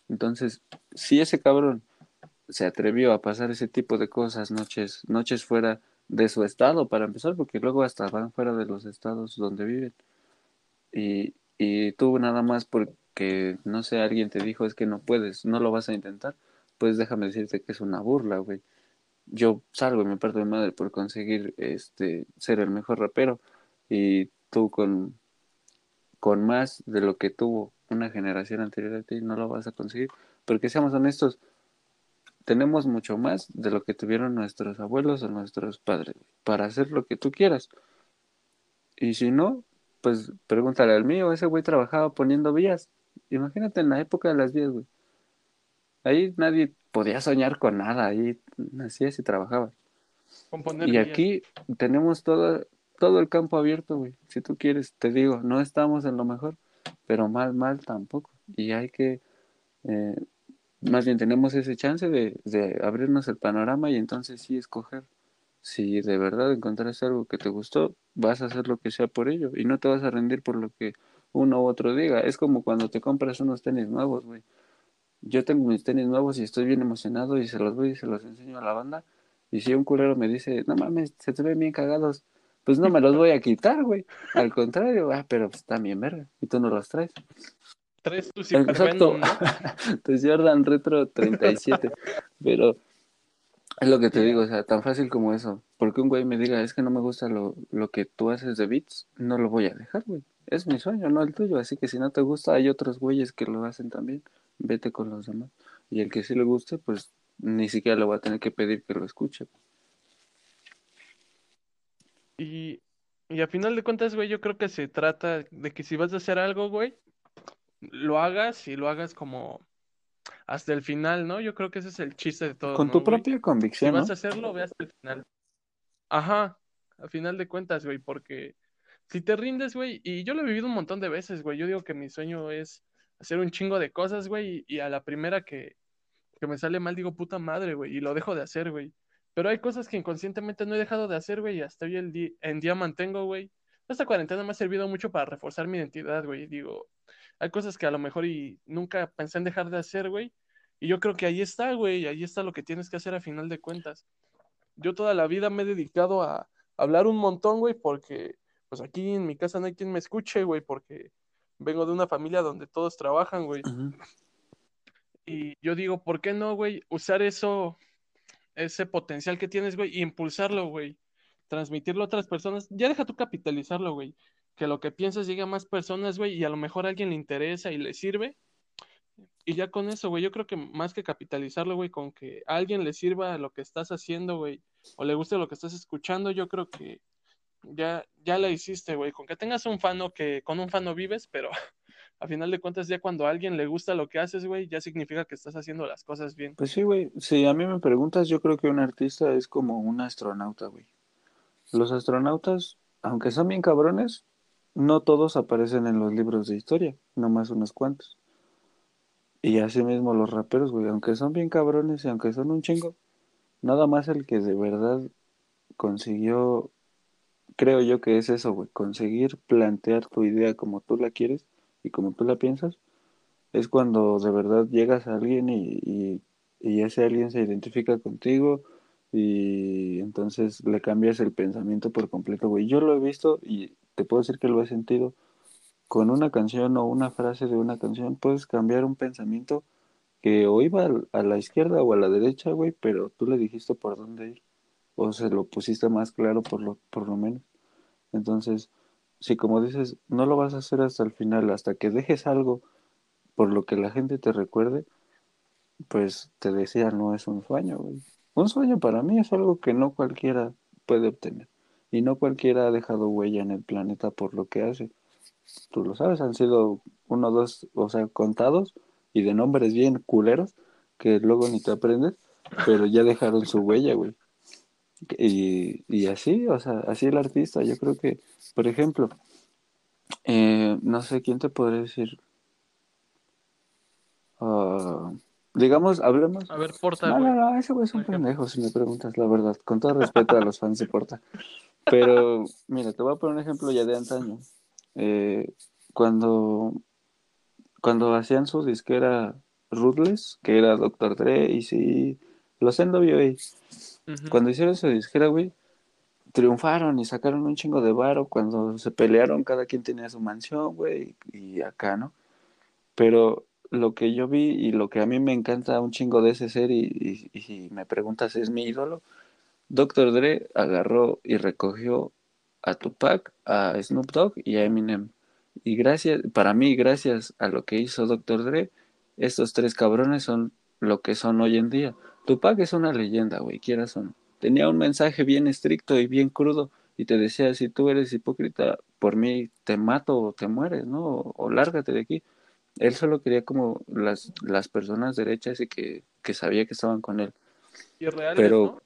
Entonces, si ese cabrón se atrevió a pasar ese tipo de cosas, noches, noches fuera de su estado, para empezar, porque luego hasta van fuera de los estados donde viven. Y, y tú nada más porque, no sé, alguien te dijo es que no puedes, no lo vas a intentar, pues déjame decirte que es una burla, güey. Yo salgo y me parto de madre por conseguir este ser el mejor rapero y tú con, con más de lo que tuvo una generación anterior a ti no lo vas a conseguir. Porque seamos honestos, tenemos mucho más de lo que tuvieron nuestros abuelos o nuestros padres para hacer lo que tú quieras. Y si no, pues pregúntale al mío, ese güey trabajaba poniendo vías. Imagínate en la época de las vías, güey. Ahí nadie podía soñar con nada, ahí nacías y trabajabas. Componer Y vías. aquí tenemos todo, todo el campo abierto, güey. Si tú quieres, te digo, no estamos en lo mejor, pero mal, mal tampoco. Y hay que, eh, más bien tenemos ese chance de, de abrirnos el panorama y entonces sí escoger. Si de verdad encontraste algo que te gustó, vas a hacer lo que sea por ello y no te vas a rendir por lo que uno u otro diga. Es como cuando te compras unos tenis nuevos, güey. Yo tengo mis tenis nuevos y estoy bien emocionado y se los voy y se los enseño a la banda. Y si un culero me dice, no mames, se te ven bien cagados, pues no me los voy a quitar, güey. Al contrario, ah, pero pues también verga. Y tú no los traes. Tres tus Exacto. ¿no? Tus [LAUGHS] Jordan Retro 37. [LAUGHS] pero es lo que te digo, o sea, tan fácil como eso. Porque un güey me diga, es que no me gusta lo, lo que tú haces de beats, no lo voy a dejar, güey. Es mi sueño, no el tuyo. Así que si no te gusta, hay otros güeyes que lo hacen también. Vete con los demás. Y el que sí le guste, pues ni siquiera le voy a tener que pedir que lo escuche. Y, y a final de cuentas, güey, yo creo que se trata de que si vas a hacer algo, güey, lo hagas y lo hagas como hasta el final, ¿no? Yo creo que ese es el chiste de todo, Con ¿no, tu güey? propia Si convicción, vas ¿no? a hacerlo, ve hasta el final. Ajá, a final de cuentas, güey, porque si te rindes, güey, y yo lo he vivido un montón de veces, güey, yo digo que mi sueño es hacer un chingo de cosas, güey, y, a la primera que, que me sale mal digo, puta madre, güey, y lo dejo de hacer, güey. Pero hay cosas que inconscientemente no he dejado de hacer, güey, y hasta hoy el di- en día mantengo, güey. Esta cuarentena me ha servido mucho para reforzar mi identidad, güey. Digo, hay cosas que a lo mejor y nunca pensé en dejar de hacer, güey. Y yo creo que ahí está, güey, ahí está lo que tienes que hacer a final de cuentas. Yo toda la vida me he dedicado a hablar un montón, güey, porque pues aquí en mi casa no hay quien me escuche, güey, porque vengo de una familia donde todos trabajan, güey. Y yo digo, ¿por qué no, güey? Usar eso, ese potencial que tienes, güey, y impulsarlo, güey. Transmitirlo a otras personas. Ya deja tú capitalizarlo, güey. Que lo que piensas llegue a más personas, güey, y a lo mejor a alguien le interesa y le sirve. Y ya con eso, güey, yo creo que más que capitalizarlo, güey, con que a alguien le sirva lo que estás haciendo, güey, o le guste lo que estás escuchando, yo creo que ya, ya la hiciste, güey. Con que tengas un fan o que con un fan no vives, pero [LAUGHS] a final de cuentas, ya cuando a alguien le gusta lo que haces, güey, ya significa que estás haciendo las cosas bien. Pues sí, güey. Si a mí me preguntas, yo creo que un artista es como un astronauta, güey. Los astronautas, aunque son bien cabrones, no todos aparecen en los libros de historia, nomás unos cuantos. Y así mismo los raperos, güey, aunque son bien cabrones y aunque son un chingo, nada más el que de verdad consiguió, creo yo que es eso, güey, conseguir plantear tu idea como tú la quieres y como tú la piensas, es cuando de verdad llegas a alguien y, y, y ese alguien se identifica contigo y entonces le cambias el pensamiento por completo, güey. Yo lo he visto y te puedo decir que lo he sentido con una canción o una frase de una canción, puedes cambiar un pensamiento que o iba a la izquierda o a la derecha, güey, pero tú le dijiste por dónde ir o se lo pusiste más claro por lo, por lo menos. Entonces, si como dices, no lo vas a hacer hasta el final, hasta que dejes algo por lo que la gente te recuerde, pues te decía, no es un sueño, güey. Un sueño para mí es algo que no cualquiera puede obtener. Y no cualquiera ha dejado huella en el planeta por lo que hace. Tú lo sabes, han sido uno, dos, o sea, contados y de nombres bien culeros que luego ni te aprendes, pero ya dejaron su huella, güey. Y, y así, o sea, así el artista, yo creo que, por ejemplo, eh, no sé quién te podría decir, Ah, digamos, hablemos. A ver, Porta, No, no, no, ese güey es un pendejo, si me preguntas la verdad, con todo respeto a los fans de Porta. Pero, mira, te voy a poner un ejemplo ya de antaño. Eh, cuando, cuando hacían su disquera Ruthless, que era Dr. Dre, y sí, los NWA, Ujú. cuando hicieron su disquera, güey, triunfaron y sacaron un chingo de varo. Cuando se pelearon, cada quien tenía su mansión, güey, y acá, ¿no? Pero lo que yo vi y lo que a mí me encanta un chingo de ese ser, y, y- y si me preguntas, es mi ídolo, Dr. Dre agarró y recogió a Tupac, a Snoop Dogg y a Eminem. Y gracias, para mí, gracias a lo que hizo Dr. Dre, estos tres cabrones son lo que son hoy en día. Tupac es una leyenda, güey, quieras o. Tenía un mensaje bien estricto y bien crudo y te decía, si tú eres hipócrita, por mí te mato o te mueres, ¿no? O, o lárgate de aquí. Él solo quería como las, las personas derechas y que, que sabía que estaban con él. Y reales, Pero ¿no?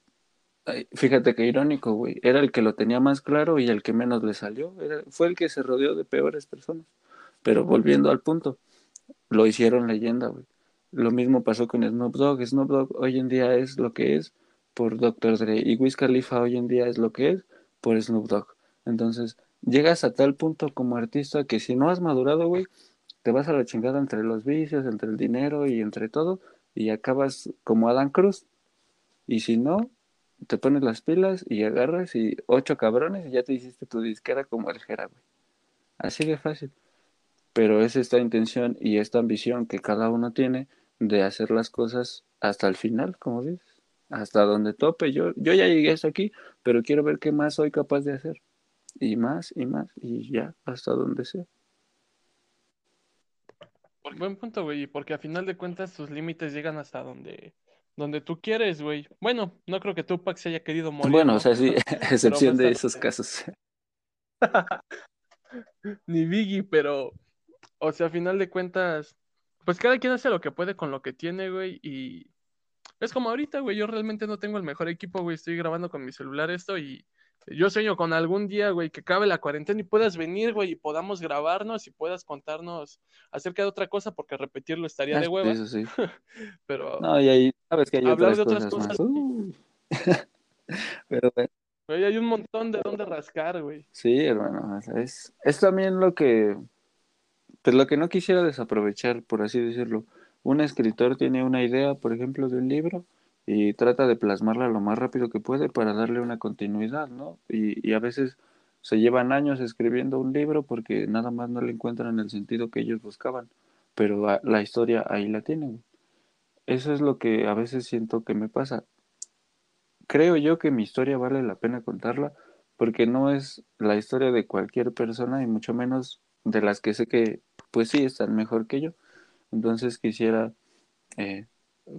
Ay, Fíjate qué irónico, güey. Era el que lo tenía más claro y el que menos le salió. Era- fue el que se rodeó de peores personas. Pero volviendo al punto, lo hicieron leyenda, güey. Lo mismo pasó con Snoop Dogg. Snoop Dogg hoy en día es lo que es por Dr. Dre. Y Wiz Khalifa hoy en día es lo que es por Snoop Dogg. Entonces, llegas a tal punto como artista que si no has madurado, güey, te vas a la chingada entre los vicios, entre el dinero y entre todo, y acabas como Adam Cruz. Y si no, te pones las pilas y agarras y ocho cabrones y ya te hiciste tu disquera como el Jera, güey. Así de fácil. Pero es esta intención y esta ambición que cada uno tiene de hacer las cosas hasta el final, como dices. Hasta donde tope. Yo, yo ya llegué hasta aquí, pero quiero ver qué más soy capaz de hacer. Y más y más y ya, hasta donde sea. Buen punto, güey, porque a final de cuentas tus límites llegan hasta donde, donde tú quieres, güey. Bueno, no creo que Tupac se haya querido morir. Bueno, ¿no? o sea, sí, [LAUGHS] [LAUGHS] excepción de esos casos. [LAUGHS] Ni Biggie, pero, o sea, a final de cuentas, pues cada quien hace lo que puede con lo que tiene, güey, y es como ahorita, güey, yo realmente no tengo el mejor equipo, güey, estoy grabando con mi celular esto y yo sueño con algún día, güey, que acabe la cuarentena y puedas venir, güey, y podamos grabarnos y puedas contarnos acerca de otra cosa, porque repetirlo estaría de hueva, Eso sí. [LAUGHS] pero No, y ahí sabes que hay hablar otras de otras cosas cosas. [LAUGHS] Pero güey, hay un montón de dónde rascar, güey. sí, hermano, es, es también lo que, pues lo que no quisiera desaprovechar, por así decirlo. Un escritor tiene una idea, por ejemplo, de un libro y trata de plasmarla lo más rápido que puede para darle una continuidad, ¿no? Y, y a veces se llevan años escribiendo un libro porque nada más no le encuentran el sentido que ellos buscaban, pero la historia ahí la tienen. Eso es lo que a veces siento que me pasa. Creo yo que mi historia vale la pena contarla porque no es la historia de cualquier persona y mucho menos de las que sé que pues sí están mejor que yo. Entonces quisiera eh,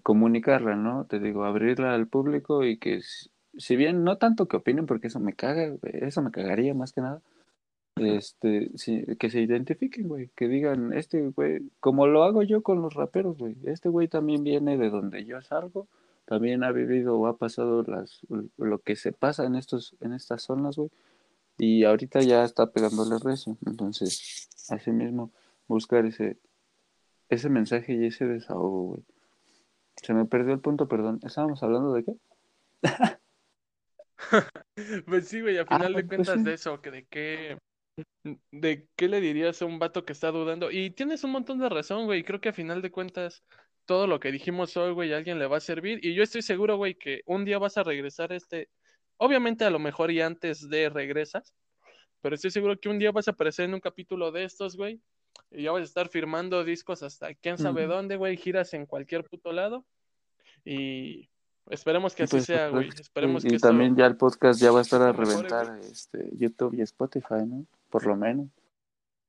comunicarla, ¿no? Te digo, abrirla al público y que si bien no tanto que opinen porque eso me caga, eso me cagaría más que nada. Este, que se identifiquen, güey, que digan, este güey, como lo hago yo con los raperos, güey, este güey también viene de donde yo salgo, también ha vivido o ha pasado las, lo que se pasa en estos, en estas zonas, güey, y ahorita ya está pegándole recio, entonces, así mismo, buscar ese, ese mensaje y ese desahogo, güey. Se me perdió el punto, perdón, ¿estábamos hablando de qué? [LAUGHS] Pues sí, güey, a Ah, final de pues cuentas sí. de eso, que de qué, de qué le dirías a un vato que está dudando. Y tienes un montón de razón, güey. Creo que a final de cuentas todo lo que dijimos hoy, güey, a alguien le va a servir. Y yo estoy seguro, güey, que un día vas a regresar a este, obviamente a lo mejor y antes de regresas, pero estoy seguro que un día vas a aparecer en un capítulo de estos, güey. Y ya vas a estar firmando discos hasta quién sabe dónde, güey, giras en cualquier puto lado. Y esperemos que así Pues, sea, güey. que sí. Esperemos y que esto también ya el podcast ya va a estar a reventar este, YouTube y Spotify, ¿no? Por lo menos.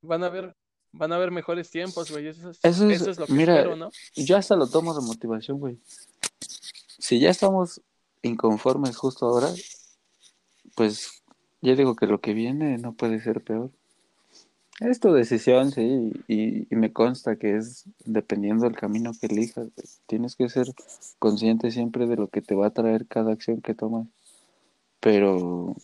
van a ver, van a haber mejores tiempos, güey. Eso es, Eso es, eso es lo que mira, espero, ¿no? yo hasta lo tomo de motivación, güey. Si ya estamos inconformes justo ahora, pues yo digo que lo que viene no puede ser peor. Es tu decisión, sí, y, y me consta que es dependiendo del camino que elijas. güey. Tienes que ser consciente siempre de lo que te va a traer cada acción que tomas. Pero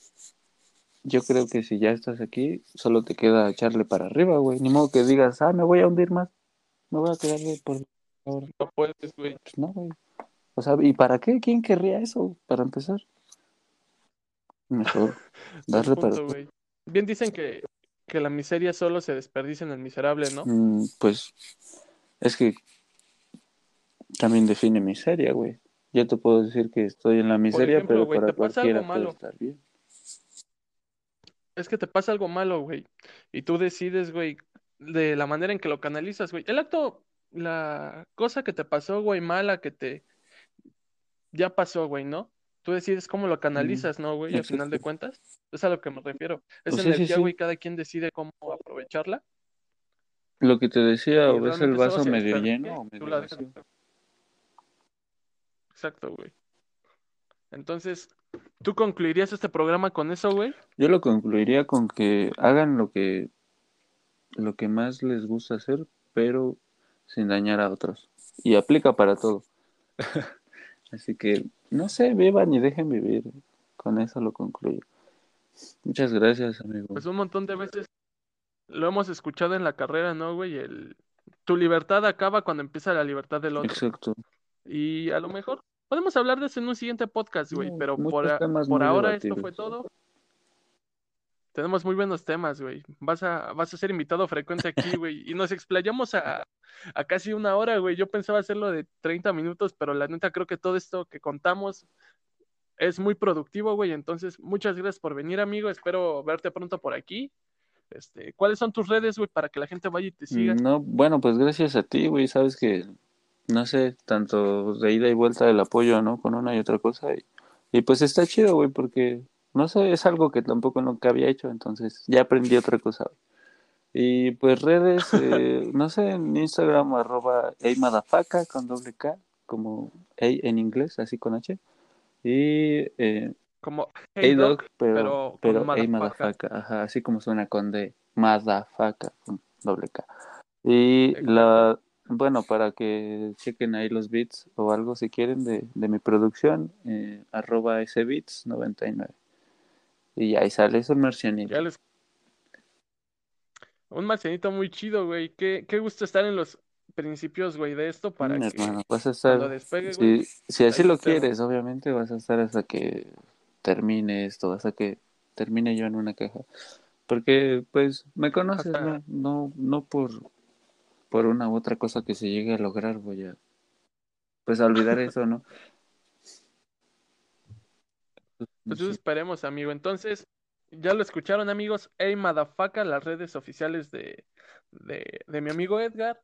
yo creo que si ya estás aquí, solo te queda echarle para arriba, güey. Ni modo que digas, ah, me voy a hundir más. Me voy a quedar de por. No puedes, güey. Pues no, güey. O sea, ¿y para qué? ¿Quién querría eso? Para empezar. Mejor [LAUGHS] darle para güey. Bien dicen que, que la miseria solo se desperdicia en el miserable, ¿no? Mm, pues es que también define miseria, güey. Yo te puedo decir que estoy en la miseria, ejemplo, pero para te pasa algo cualquiera puede malo. estar bien. Es que te pasa algo malo, güey. Y tú decides, güey, de la manera en que lo canalizas, güey. El acto, la cosa que te pasó, güey, mala, que te ya pasó, güey, ¿no? Tú decides cómo lo canalizas, ¿no, güey? Al final de cuentas. Es a lo que me refiero. Esa Pues sí, sí, energía, sí. güey, cada quien decide cómo aprovecharla. Lo que te decía, o ves el vaso medio lleno o medio vacío. Exacto, güey. Entonces, ¿tú concluirías este programa con eso, güey? Yo lo concluiría con que hagan lo que lo que más les gusta hacer, pero sin dañar a otros. Y aplica para todo. [LAUGHS] Así que, no sé, vivan y dejen vivir. Con eso lo concluyo. Muchas gracias, amigo. Pues un montón de veces lo hemos escuchado en la carrera, ¿no, güey? El... Tu libertad acaba cuando empieza la libertad del otro. Exacto. Y a lo mejor podemos hablar de eso en un siguiente podcast, güey. No, Pero por, a- por ahora esto fue todo. Tenemos muy buenos temas, güey. Vas a, vas a ser invitado frecuente aquí, güey. Y nos explayamos a, a casi una hora, güey. Yo pensaba hacerlo de 30 minutos, pero la neta creo que todo esto que contamos es muy productivo, güey. Entonces, muchas gracias por venir, amigo. Espero verte pronto por aquí. Este, ¿cuáles son tus redes, güey, para que la gente vaya y te siga? No, bueno, pues gracias a ti, güey. Sabes que, no sé, tanto de ida y vuelta el apoyo, ¿no? Con una y otra cosa. Y, y pues está chido, güey, porque, no sé, es algo que tampoco nunca había hecho. Entonces, ya aprendí otra cosa. Y pues redes, [LAUGHS] eh, no sé, en Instagram, arroba eimadafaca con doble K, como A en inglés, así con H. Y eh, Como Hey Dog, Dog, pero, pero pero, ajá, así como suena con D, Motherfucker, con doble K. Y Exacto. la, bueno, para que chequen ahí los beats o algo si quieren de, de mi producción, eh, arroba sbeats99. Y ahí sale, es un marcianito. Les... Un marcianito muy chido, güey. Qué, qué gusto estar en los principios, güey, de esto para Mm, que hermano, [LAUGHS] vas a estar, despegue, si, si así lo quieres, obviamente vas a estar hasta que termine esto, hasta que termine yo en una caja. Porque, pues, me conoces, no, no, no por, por una u otra cosa que se llegue a lograr, voy a, pues, a olvidar [LAUGHS] eso, ¿no? Sé. esperemos, amigo. Entonces, ya lo escucharon, amigos. Hey, Madafaca, las redes oficiales de, de, de mi amigo Edgar.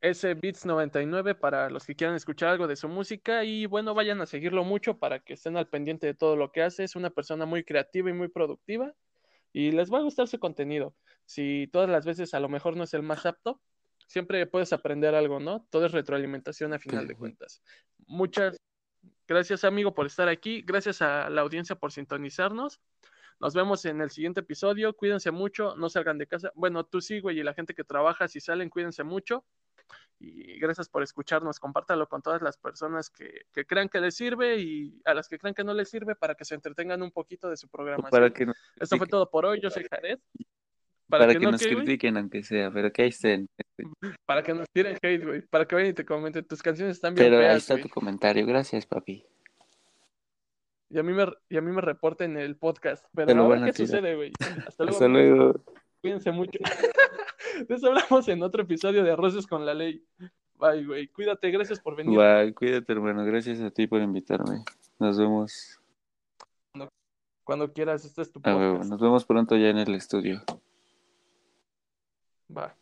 Ese Beats99 para los que quieran escuchar algo de su música. Y bueno, vayan a seguirlo mucho para que estén al pendiente de todo lo que hace. Es una persona muy creativa y muy productiva. Y les va a gustar su contenido. Si todas las veces a lo mejor no es el más apto, siempre puedes aprender algo, ¿no? Todo es retroalimentación a final de cuentas. Muchas gracias, amigo, por estar aquí. Gracias a la audiencia por sintonizarnos. Nos vemos en el siguiente episodio. Cuídense mucho, no salgan de casa. Bueno, tú sí, güey, y la gente que trabaja, si salen, cuídense mucho. Y gracias por escucharnos. Compártalo con todas las personas que, que crean que les sirve y a las que crean que no les sirve para que se entretengan un poquito de su programación. Para que nos Esto fue todo por hoy. Yo soy Jared. Para Para, que que, no, nos ¿qué, güey? critiquen aunque sea, pero que ahí estén. Para que nos tiren hate, güey. Para que vayan y te comenten. Tus canciones están bien Pero ahí está tu comentario, gracias, papi. Y a mí me, y a mí me reporten el podcast. Pero ahora, a ¿qué sucede, güey? Hasta luego. [LAUGHS] Hasta luego. Cuídense mucho. [LAUGHS] Eso hablamos en otro episodio de Arroces con la Ley. Bye, güey. Cuídate. Gracias por venir. Bye, cuídate, hermano. Gracias a ti por invitarme. Nos vemos. Cuando quieras. Este es tu podcast. Nos vemos pronto ya en el estudio. Va.